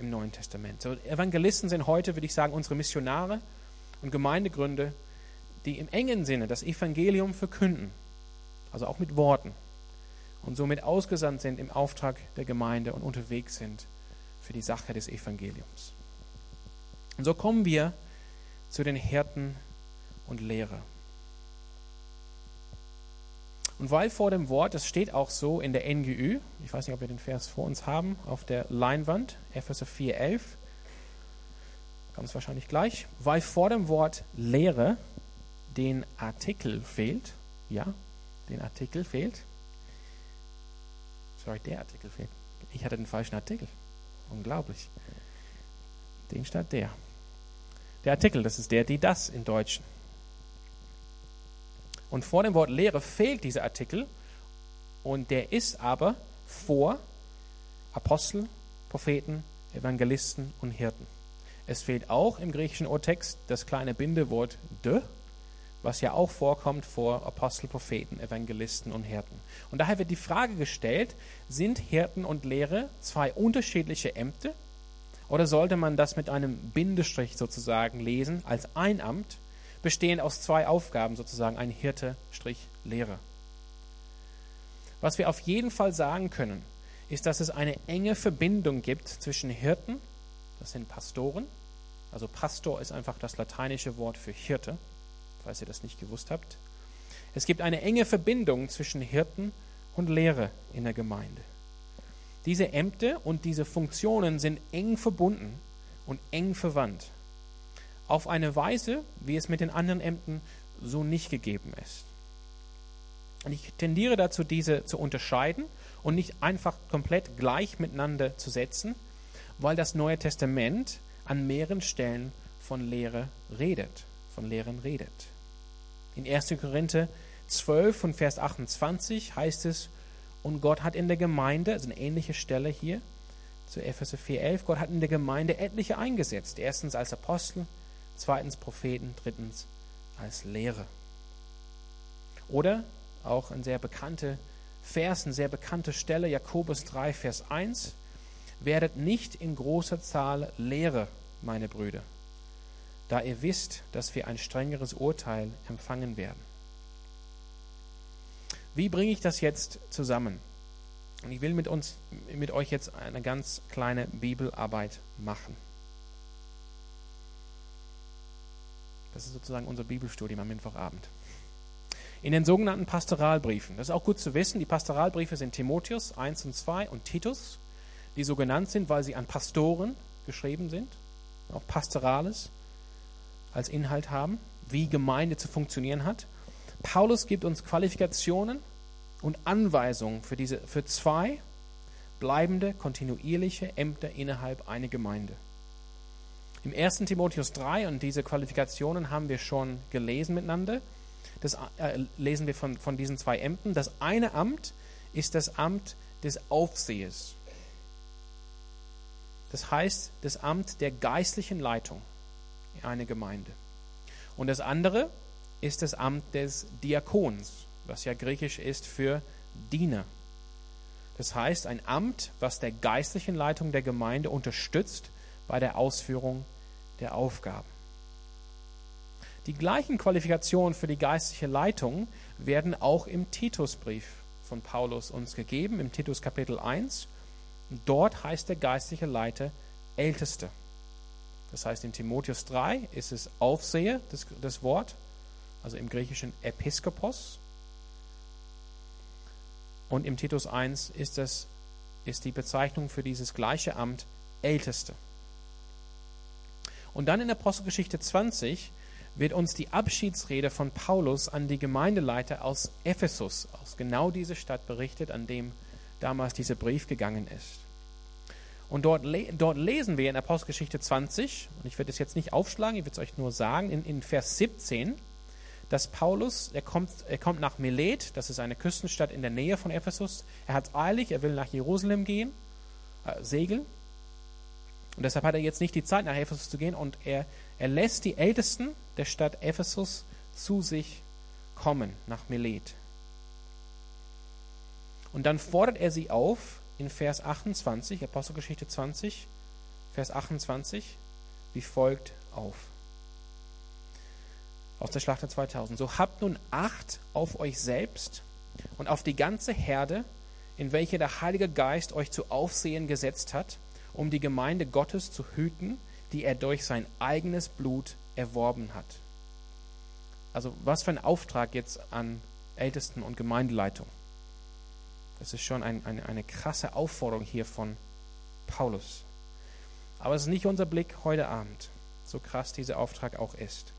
im Neuen Testament. So, Evangelisten sind heute, würde ich sagen, unsere Missionare und Gemeindegründe, die im engen Sinne das Evangelium verkünden, also auch mit Worten und somit ausgesandt sind im Auftrag der Gemeinde und unterwegs sind für die Sache des Evangeliums. Und so kommen wir zu den Hirten und Lehrer. Und weil vor dem Wort, das steht auch so in der NGÜ, ich weiß nicht, ob wir den Vers vor uns haben, auf der Leinwand, Epheser 4,11, kommt es wahrscheinlich gleich, weil vor dem Wort Lehre den Artikel fehlt, ja, den Artikel fehlt. Sorry, der Artikel fehlt. Ich hatte den falschen Artikel. Unglaublich. Den statt der. Der Artikel, das ist der, die, das im Deutschen. Und vor dem Wort Lehre fehlt dieser Artikel und der ist aber vor Apostel, Propheten, Evangelisten und Hirten. Es fehlt auch im griechischen Urtext das kleine Bindewort de, was ja auch vorkommt vor Apostel, Propheten, Evangelisten und Hirten. Und daher wird die Frage gestellt, sind Hirten und Lehre zwei unterschiedliche Ämter oder sollte man das mit einem Bindestrich sozusagen lesen als ein Amt? bestehen aus zwei Aufgaben sozusagen, ein Hirte, Strich, Lehrer. Was wir auf jeden Fall sagen können, ist, dass es eine enge Verbindung gibt zwischen Hirten, das sind Pastoren, also Pastor ist einfach das lateinische Wort für Hirte, falls ihr das nicht gewusst habt. Es gibt eine enge Verbindung zwischen Hirten und Lehre in der Gemeinde. Diese Ämter und diese Funktionen sind eng verbunden und eng verwandt auf eine Weise, wie es mit den anderen Ämtern so nicht gegeben ist. Und ich tendiere dazu, diese zu unterscheiden und nicht einfach komplett gleich miteinander zu setzen, weil das Neue Testament an mehreren Stellen von Lehre redet, von Lehren redet. In 1. Korinther 12 von Vers 28 heißt es, und Gott hat in der Gemeinde, also eine ähnliche Stelle hier zu Epheser 4,11, Gott hat in der Gemeinde etliche eingesetzt. Erstens als Apostel, zweitens Propheten, drittens als Lehre. Oder auch ein sehr bekannter Vers, eine sehr bekannte Stelle, Jakobus 3, Vers 1. Werdet nicht in großer Zahl Lehre, meine Brüder, da ihr wisst, dass wir ein strengeres Urteil empfangen werden. Wie bringe ich das jetzt zusammen? Und ich will mit uns, mit euch jetzt eine ganz kleine Bibelarbeit machen. Das ist sozusagen unser Bibelstudium am Mittwochabend. In den sogenannten Pastoralbriefen, das ist auch gut zu wissen, die Pastoralbriefe sind Timotheus 1 und 2 und Titus, die so genannt sind, weil sie an Pastoren geschrieben sind, auch Pastorales als Inhalt haben, wie Gemeinde zu funktionieren hat. Paulus gibt uns Qualifikationen und Anweisungen für, diese, für zwei bleibende, kontinuierliche Ämter innerhalb einer Gemeinde. Im 1. Timotheus 3, und diese Qualifikationen haben wir schon gelesen miteinander, das äh, lesen wir von, von diesen zwei Ämtern. Das eine Amt ist das Amt des Aufsehers. Das heißt, das Amt der geistlichen Leitung in einer Gemeinde. Und das andere ist das Amt des Diakons, was ja griechisch ist für Diener. Das heißt, ein Amt, was der geistlichen Leitung der Gemeinde unterstützt bei der Ausführung der Aufgaben. Die gleichen Qualifikationen für die geistliche Leitung werden auch im Titusbrief von Paulus uns gegeben, im Titus Kapitel 1. Dort heißt der geistliche Leiter Älteste. Das heißt, in Timotheus 3 ist es Aufseher, das, das Wort, also im griechischen Episkopos. Und im Titus 1 ist, das, ist die Bezeichnung für dieses gleiche Amt Älteste. Und dann in Apostelgeschichte 20 wird uns die Abschiedsrede von Paulus an die Gemeindeleiter aus Ephesus, aus genau dieser Stadt berichtet, an dem damals dieser Brief gegangen ist. Und dort, dort lesen wir in Apostelgeschichte 20, und ich werde es jetzt nicht aufschlagen, ich werde es euch nur sagen, in, in Vers 17, dass Paulus, er kommt, er kommt nach Milet, das ist eine Küstenstadt in der Nähe von Ephesus. Er hat eilig, er will nach Jerusalem gehen, äh, segeln. Und deshalb hat er jetzt nicht die Zeit, nach Ephesus zu gehen. Und er, er lässt die Ältesten der Stadt Ephesus zu sich kommen, nach Milet. Und dann fordert er sie auf in Vers 28, Apostelgeschichte 20, Vers 28, wie folgt auf. Aus der Schlachter 2000. So habt nun Acht auf euch selbst und auf die ganze Herde, in welche der Heilige Geist euch zu Aufsehen gesetzt hat, um die Gemeinde Gottes zu hüten, die er durch sein eigenes Blut erworben hat. Also was für ein Auftrag jetzt an Ältesten und Gemeindeleitung. Das ist schon ein, eine, eine krasse Aufforderung hier von Paulus. Aber es ist nicht unser Blick heute Abend, so krass dieser Auftrag auch ist.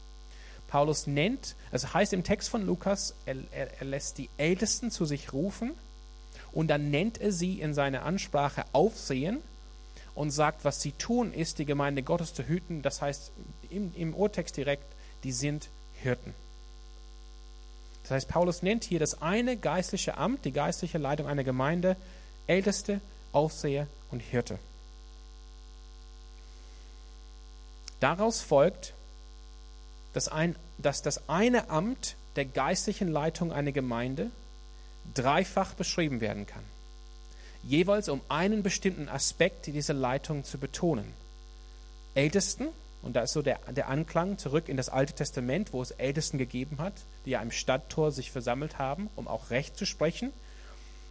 Paulus nennt, es heißt im Text von Lukas, er, er, er lässt die Ältesten zu sich rufen und dann nennt er sie in seiner Ansprache Aufsehen und sagt, was sie tun, ist, die Gemeinde Gottes zu hüten. Das heißt im, im Urtext direkt, die sind Hirten. Das heißt, Paulus nennt hier das eine geistliche Amt, die geistliche Leitung einer Gemeinde, Älteste, Aufseher und Hirte. Daraus folgt, dass, ein, dass das eine Amt der geistlichen Leitung einer Gemeinde dreifach beschrieben werden kann. Jeweils um einen bestimmten Aspekt dieser Leitung zu betonen. Ältesten, und da ist so der, der Anklang zurück in das Alte Testament, wo es Ältesten gegeben hat, die ja im Stadttor sich versammelt haben, um auch Recht zu sprechen.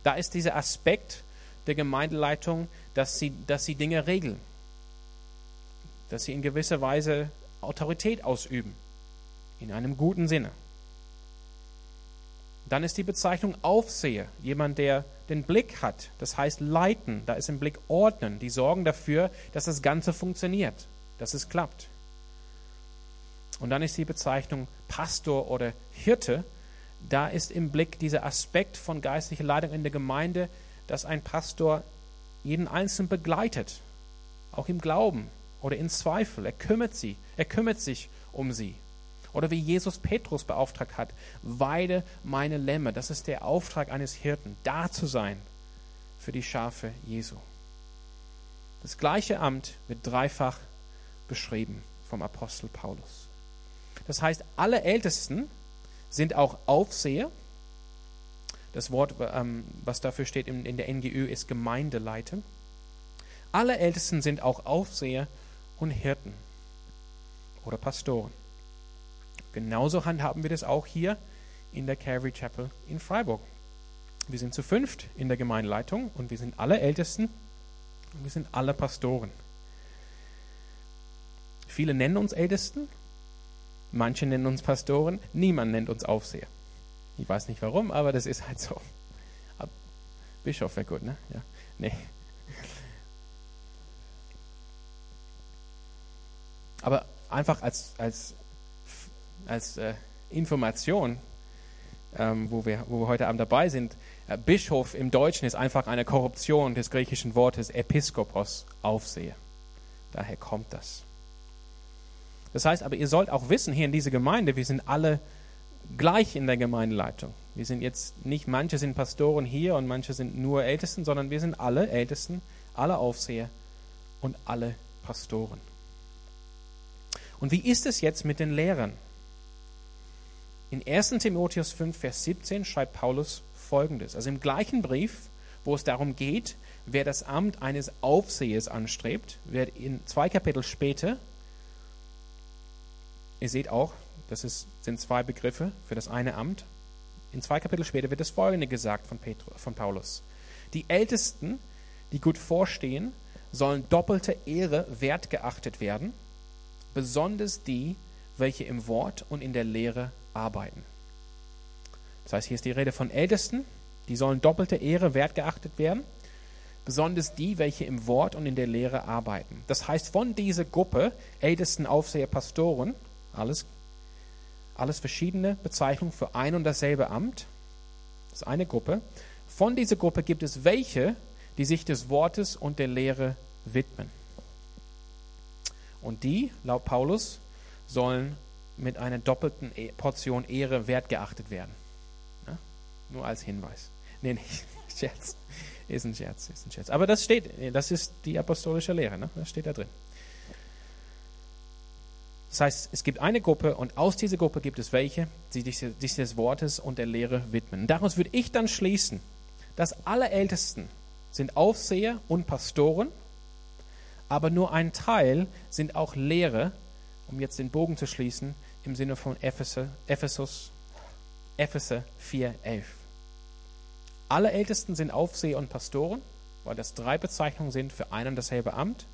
Da ist dieser Aspekt der Gemeindeleitung, dass sie, dass sie Dinge regeln, dass sie in gewisser Weise Autorität ausüben, in einem guten Sinne. Dann ist die Bezeichnung Aufseher, jemand, der den Blick hat, das heißt leiten, da ist im Blick ordnen, die sorgen dafür, dass das Ganze funktioniert dass es klappt. Und dann ist die Bezeichnung Pastor oder Hirte. Da ist im Blick dieser Aspekt von geistlicher Leitung in der Gemeinde, dass ein Pastor jeden Einzelnen begleitet, auch im Glauben oder in Zweifel. Er kümmert sie, er kümmert sich um sie. Oder wie Jesus Petrus beauftragt hat, weide meine Lämme. Das ist der Auftrag eines Hirten, da zu sein für die Schafe Jesu. Das gleiche Amt wird dreifach beschrieben vom Apostel Paulus. Das heißt, alle Ältesten sind auch Aufseher. Das Wort, ähm, was dafür steht in, der NGÖ, ist Gemeindeleiter. Alle Ältesten sind auch Aufseher und Hirten oder Pastoren. Genauso handhaben wir das auch hier in der Calvary Chapel in Freiburg. Wir sind zu fünft in der Gemeindeleitung und wir sind alle Ältesten und wir sind alle Pastoren. Viele nennen uns Ältesten, manche nennen uns Pastoren, niemand nennt uns Aufseher. Ich weiß nicht warum, aber das ist halt so. Bischof wäre gut, ne? Ja. Nee. Aber einfach als, als, als äh, Information, ähm, wo, wir, wo wir heute Abend dabei sind, äh, Bischof im Deutschen ist einfach eine Korruption des griechischen Wortes Episkopos, Aufseher. Daher kommt das. Das heißt aber, ihr sollt auch wissen, hier in dieser Gemeinde, wir sind alle gleich in der Gemeindeleitung. Wir sind jetzt nicht, manche sind Pastoren hier und manche sind nur Ältesten, sondern wir sind alle Ältesten, alle Aufseher und alle Pastoren. Und wie ist es jetzt mit den Lehrern? In 1 Timotheus 5, Vers 17 schreibt Paulus folgendes. Also im gleichen Brief, wo es darum geht, wer das Amt eines Aufsehers anstrebt, wird in zwei Kapitel später Ihr seht auch, das ist, sind zwei Begriffe für das eine Amt. In zwei Kapitel später wird das Folgende gesagt von, Petru, von Paulus. Die Ältesten, die gut vorstehen, sollen doppelte Ehre wert geachtet werden, besonders die, welche im Wort und in der Lehre arbeiten. Das heißt, hier ist die Rede von Ältesten, die sollen doppelte Ehre wert geachtet werden, besonders die, welche im Wort und in der Lehre arbeiten. Das heißt, von dieser Gruppe, Ältesten, Aufseher, Pastoren, alles, alles verschiedene Bezeichnungen für ein und dasselbe Amt. Das ist eine Gruppe. Von dieser Gruppe gibt es welche, die sich des Wortes und der Lehre widmen. Und die, laut Paulus, sollen mit einer doppelten E- Portion Ehre wertgeachtet werden. Ja? Nur als Hinweis. Nee, nicht. Scherz. Ist ein Scherz, ist ein Scherz. Aber das steht, das ist die apostolische Lehre, ne? das steht da drin. Das heißt, es gibt eine Gruppe und aus dieser Gruppe gibt es welche, die sich des Wortes und der Lehre widmen. Daraus würde ich dann schließen, dass alle Ältesten sind Aufseher und Pastoren, aber nur ein Teil sind auch Lehre, um jetzt den Bogen zu schließen, im Sinne von Epheser, Ephesus, Epheser 4,11. Alle Ältesten sind Aufseher und Pastoren, weil das drei Bezeichnungen sind für ein und dasselbe Amt.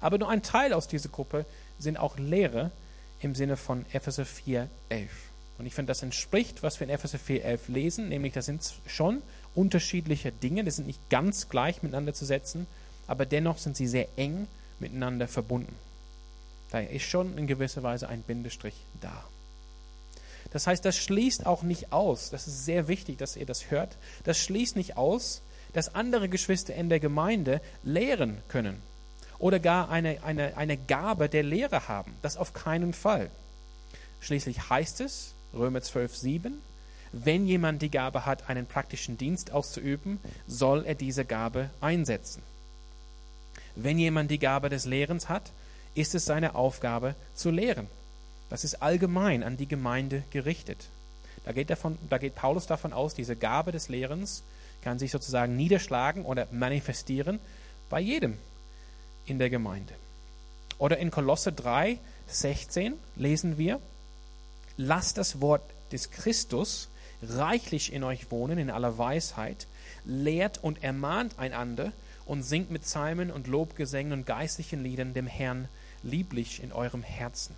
Aber nur ein Teil aus dieser Gruppe sind auch Lehre im Sinne von Epheser 4,11. Und ich finde, das entspricht, was wir in Epheser 4,11 lesen, nämlich das sind schon unterschiedliche Dinge, die sind nicht ganz gleich miteinander zu setzen, aber dennoch sind sie sehr eng miteinander verbunden. Da ist schon in gewisser Weise ein Bindestrich da. Das heißt, das schließt auch nicht aus, das ist sehr wichtig, dass ihr das hört, das schließt nicht aus, dass andere Geschwister in der Gemeinde lehren können oder gar eine, eine, eine Gabe der Lehre haben. Das auf keinen Fall. Schließlich heißt es, Römer 12, 7, wenn jemand die Gabe hat, einen praktischen Dienst auszuüben, soll er diese Gabe einsetzen. Wenn jemand die Gabe des Lehrens hat, ist es seine Aufgabe zu lehren. Das ist allgemein an die Gemeinde gerichtet. Da geht, davon, da geht Paulus davon aus, diese Gabe des Lehrens kann sich sozusagen niederschlagen oder manifestieren bei jedem in der Gemeinde. Oder in Kolosse 3, 16 lesen wir, lasst das Wort des Christus reichlich in euch wohnen in aller Weisheit, lehrt und ermahnt einander und singt mit Psalmen und Lobgesängen und geistlichen Liedern dem Herrn lieblich in eurem Herzen.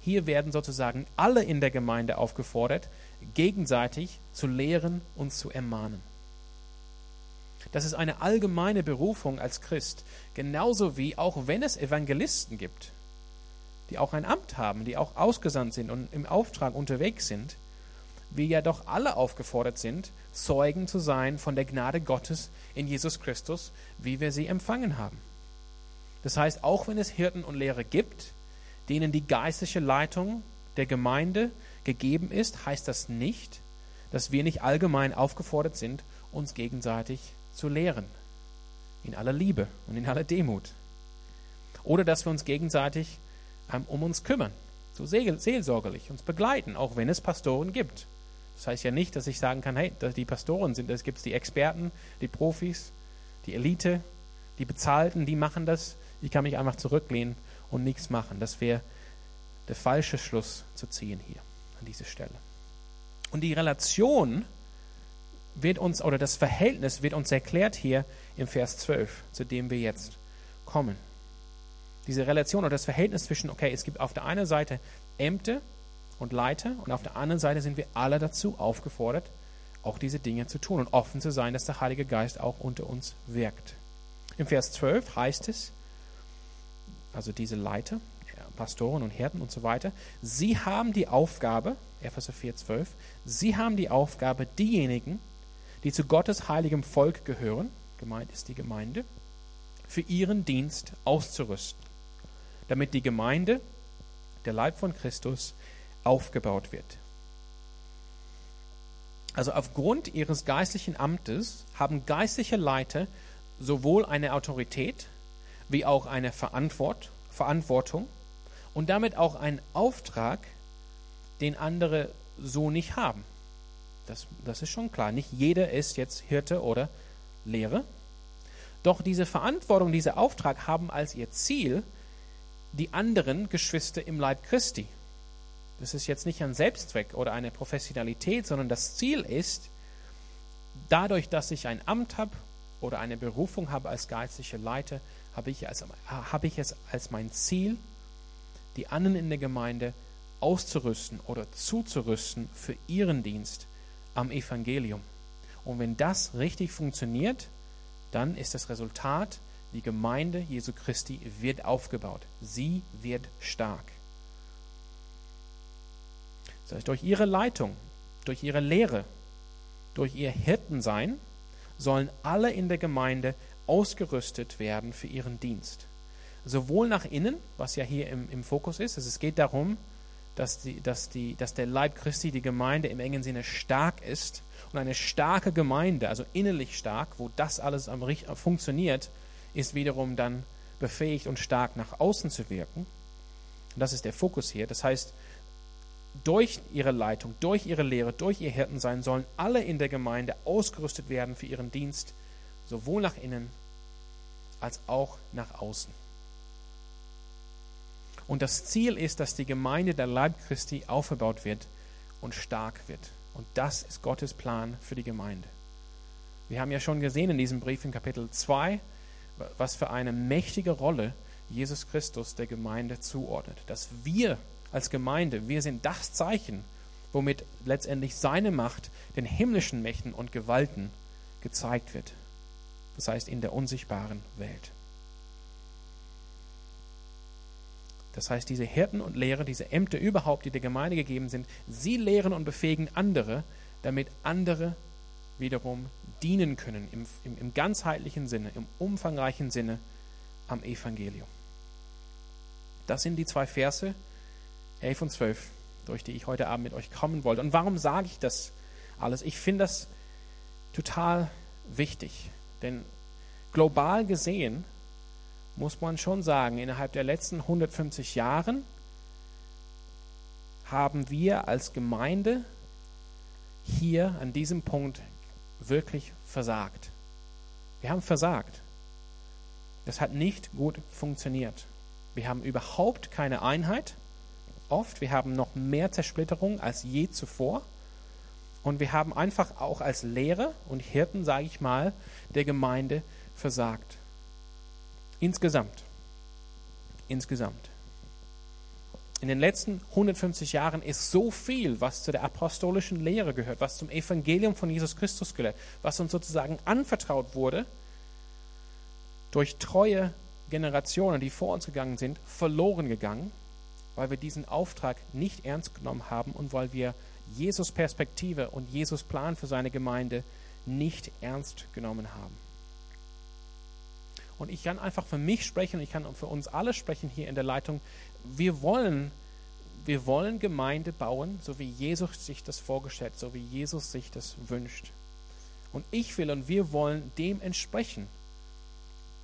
Hier werden sozusagen alle in der Gemeinde aufgefordert, gegenseitig zu lehren und zu ermahnen. Das ist eine allgemeine Berufung als Christ, genauso wie auch wenn es Evangelisten gibt, die auch ein Amt haben, die auch ausgesandt sind und im Auftrag unterwegs sind, wir ja doch alle aufgefordert sind, Zeugen zu sein von der Gnade Gottes in Jesus Christus, wie wir sie empfangen haben. Das heißt, auch wenn es Hirten und Lehrer gibt, denen die geistliche Leitung der Gemeinde gegeben ist, heißt das nicht, dass wir nicht allgemein aufgefordert sind, uns gegenseitig zu lehren. In aller Liebe und in aller Demut. Oder dass wir uns gegenseitig ähm, um uns kümmern, so seelsorgerlich, uns begleiten, auch wenn es Pastoren gibt. Das heißt ja nicht, dass ich sagen kann, hey, die Pastoren sind, es gibt die Experten, die Profis, die Elite, die Bezahlten, die machen das. Ich kann mich einfach zurücklehnen und nichts machen. Das wäre der falsche Schluss zu ziehen hier an dieser Stelle. Und die Relation wird uns, oder das Verhältnis wird uns erklärt hier im Vers 12, zu dem wir jetzt kommen. Diese Relation oder das Verhältnis zwischen, okay, es gibt auf der einen Seite Ämter und Leiter und auf der anderen Seite sind wir alle dazu aufgefordert, auch diese Dinge zu tun und offen zu sein, dass der Heilige Geist auch unter uns wirkt. Im Vers 12 heißt es, also diese Leiter, Pastoren und Hirten und so weiter, sie haben die Aufgabe, Epheser 4, 12, sie haben die Aufgabe, diejenigen, die zu Gottes heiligem Volk gehören, gemeint ist die Gemeinde, für ihren Dienst auszurüsten, damit die Gemeinde, der Leib von Christus, aufgebaut wird. Also aufgrund ihres geistlichen Amtes haben geistliche Leiter sowohl eine Autorität wie auch eine Verantwort, Verantwortung und damit auch einen Auftrag, den andere so nicht haben. Das, das ist schon klar. Nicht jeder ist jetzt Hirte oder Lehrer. Doch diese Verantwortung, dieser Auftrag haben als ihr Ziel die anderen Geschwister im Leib Christi. Das ist jetzt nicht ein Selbstzweck oder eine Professionalität, sondern das Ziel ist, dadurch, dass ich ein Amt habe oder eine Berufung habe als geistlicher Leiter, habe ich, als, habe ich es als mein Ziel, die anderen in der Gemeinde auszurüsten oder zuzurüsten für ihren Dienst am Evangelium. Und wenn das richtig funktioniert, dann ist das Resultat, die Gemeinde Jesu Christi wird aufgebaut. Sie wird stark. Das heißt, durch ihre Leitung, durch ihre Lehre, durch ihr Hirtensein sollen alle in der Gemeinde ausgerüstet werden für ihren Dienst. Sowohl nach innen, was ja hier im, im Fokus ist, also es geht darum, dass, die, dass, die, dass der Leib Christi, die Gemeinde im engen Sinne stark ist. Und eine starke Gemeinde, also innerlich stark, wo das alles am, funktioniert, ist wiederum dann befähigt und stark nach außen zu wirken. Und das ist der Fokus hier. Das heißt, durch ihre Leitung, durch ihre Lehre, durch ihr Hirtensein sollen alle in der Gemeinde ausgerüstet werden für ihren Dienst, sowohl nach innen als auch nach außen. Und das Ziel ist, dass die Gemeinde der Leib Christi aufgebaut wird und stark wird. Und das ist Gottes Plan für die Gemeinde. Wir haben ja schon gesehen in diesem Brief in Kapitel 2, was für eine mächtige Rolle Jesus Christus der Gemeinde zuordnet. Dass wir als Gemeinde, wir sind das Zeichen, womit letztendlich seine Macht den himmlischen Mächten und Gewalten gezeigt wird. Das heißt in der unsichtbaren Welt. Das heißt, diese Hirten und Lehrer, diese Ämter überhaupt, die der Gemeinde gegeben sind, sie lehren und befähigen andere, damit andere wiederum dienen können im, im, im ganzheitlichen Sinne, im umfangreichen Sinne am Evangelium. Das sind die zwei Verse, 11 und 12, durch die ich heute Abend mit euch kommen wollte. Und warum sage ich das alles? Ich finde das total wichtig, denn global gesehen muss man schon sagen, innerhalb der letzten 150 Jahren haben wir als Gemeinde hier an diesem Punkt wirklich versagt. Wir haben versagt. Das hat nicht gut funktioniert. Wir haben überhaupt keine Einheit. Oft, wir haben noch mehr Zersplitterung als je zuvor. Und wir haben einfach auch als Lehrer und Hirten, sage ich mal, der Gemeinde versagt. Insgesamt. Insgesamt. In den letzten 150 Jahren ist so viel, was zu der apostolischen Lehre gehört, was zum Evangelium von Jesus Christus gehört, was uns sozusagen anvertraut wurde, durch treue Generationen, die vor uns gegangen sind, verloren gegangen, weil wir diesen Auftrag nicht ernst genommen haben und weil wir Jesus Perspektive und Jesus Plan für seine Gemeinde nicht ernst genommen haben. Und ich kann einfach für mich sprechen, ich kann für uns alle sprechen hier in der Leitung. Wir wollen, wir wollen Gemeinde bauen, so wie Jesus sich das vorgestellt, so wie Jesus sich das wünscht. Und ich will und wir wollen dem entsprechen,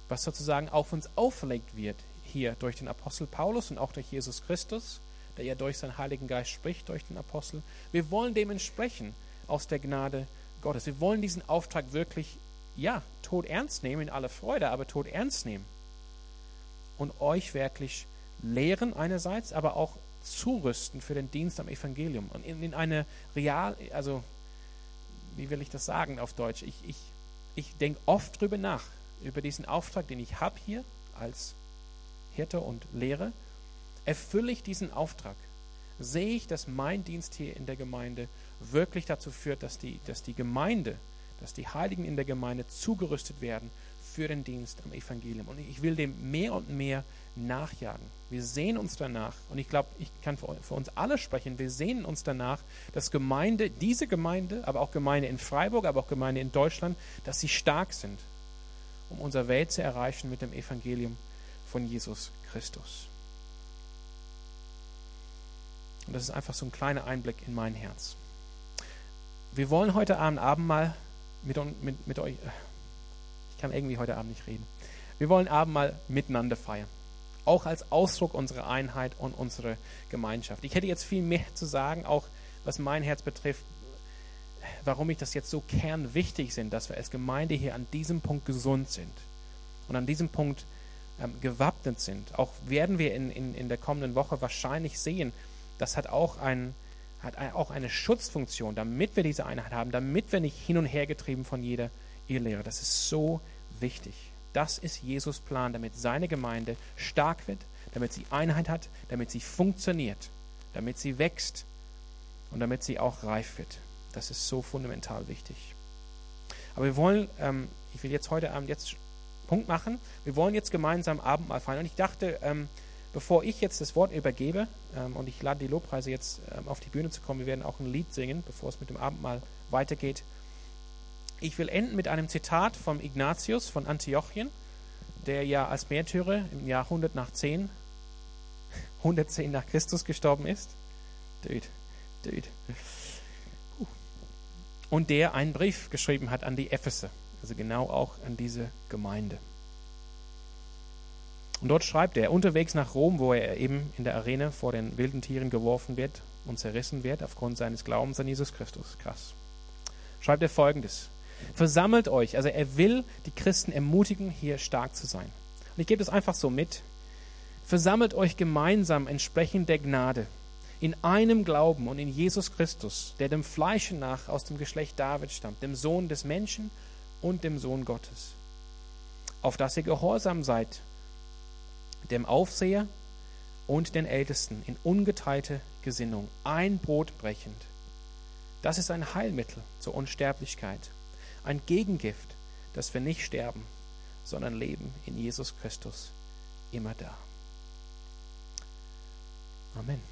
was sozusagen auf uns auferlegt wird, hier durch den Apostel Paulus und auch durch Jesus Christus, der ja durch seinen Heiligen Geist spricht, durch den Apostel. Wir wollen dem entsprechen aus der Gnade Gottes. Wir wollen diesen Auftrag wirklich ja, tot ernst nehmen in aller Freude, aber tot ernst nehmen. Und euch wirklich lehren einerseits, aber auch zurüsten für den Dienst am Evangelium. Und in, in eine real, also, wie will ich das sagen auf Deutsch? Ich, ich, ich denke oft drüber nach, über diesen Auftrag, den ich habe hier als Hirte und Lehre. Erfülle ich diesen Auftrag? Sehe ich, dass mein Dienst hier in der Gemeinde wirklich dazu führt, dass die, dass die Gemeinde dass die Heiligen in der Gemeinde zugerüstet werden für den Dienst am Evangelium. Und ich will dem mehr und mehr nachjagen. Wir sehen uns danach, und ich glaube, ich kann für, uns alle sprechen, wir sehen uns danach, dass Gemeinde, diese Gemeinde, aber auch Gemeinde in Freiburg, aber auch Gemeinde in Deutschland, dass sie stark sind, um unsere Welt zu erreichen mit dem Evangelium von Jesus Christus. Und das ist einfach so ein kleiner Einblick in mein Herz. Wir wollen heute Abend Abendmahl mit, mit, mit euch. Ich kann irgendwie heute Abend nicht reden. Wir wollen Abendmahl miteinander feiern. Auch als Ausdruck unserer Einheit und unserer Gemeinschaft. Ich hätte jetzt viel mehr zu sagen, auch was mein Herz betrifft, warum ich das jetzt so kernwichtig sind, dass wir als Gemeinde hier an diesem Punkt gesund sind und an diesem Punkt ähm, gewappnet sind. Auch werden wir in, in, in der kommenden Woche wahrscheinlich sehen, das hat auch einen hat auch eine Schutzfunktion, damit wir diese Einheit haben, damit wir nicht hin und her getrieben von jeder Irrlehre. Das ist so wichtig. Das ist Jesus Plan, damit seine Gemeinde stark wird, damit sie Einheit hat, damit sie funktioniert, damit sie wächst und damit sie auch reif wird. Das ist so fundamental wichtig. Aber wir wollen, ähm, ich will jetzt heute Abend jetzt Punkt machen, wir wollen jetzt gemeinsam Abendmahl feiern. Und ich dachte, ähm, Bevor ich jetzt das Wort übergebe, ähm, und ich lade die Lobpreise jetzt ähm, auf die Bühne zu kommen, wir werden auch ein Lied singen, bevor es mit dem Abendmahl weitergeht. Ich will enden mit einem Zitat von Ignatius von Antiochien, der ja als Märtyrer im Jahr 100 nach 10, 110 nach Christus gestorben ist. Dude, dude. Und der einen Brief geschrieben hat an die Epheser, also genau auch an diese Gemeinde. Und dort schreibt er, unterwegs nach Rom, wo er eben in der Arena vor den wilden Tieren geworfen wird und zerrissen wird aufgrund seines Glaubens an Jesus Christus. Krass. Schreibt er folgendes. Versammelt euch. Also er will die Christen ermutigen, hier stark zu sein. Und ich gebe das einfach so mit. Versammelt euch gemeinsam entsprechend der Gnade in einem Glauben und in Jesus Christus, der dem Fleische nach aus dem Geschlecht David stammt, dem Sohn des Menschen und dem Sohn Gottes. Auf dass ihr gehorsam seid dem Aufseher und den Ältesten in ungeteilte Gesinnung, ein Brot brechend. Das ist ein Heilmittel zur Unsterblichkeit, ein Gegengift, dass wir nicht sterben, sondern leben in Jesus Christus immer da. Amen.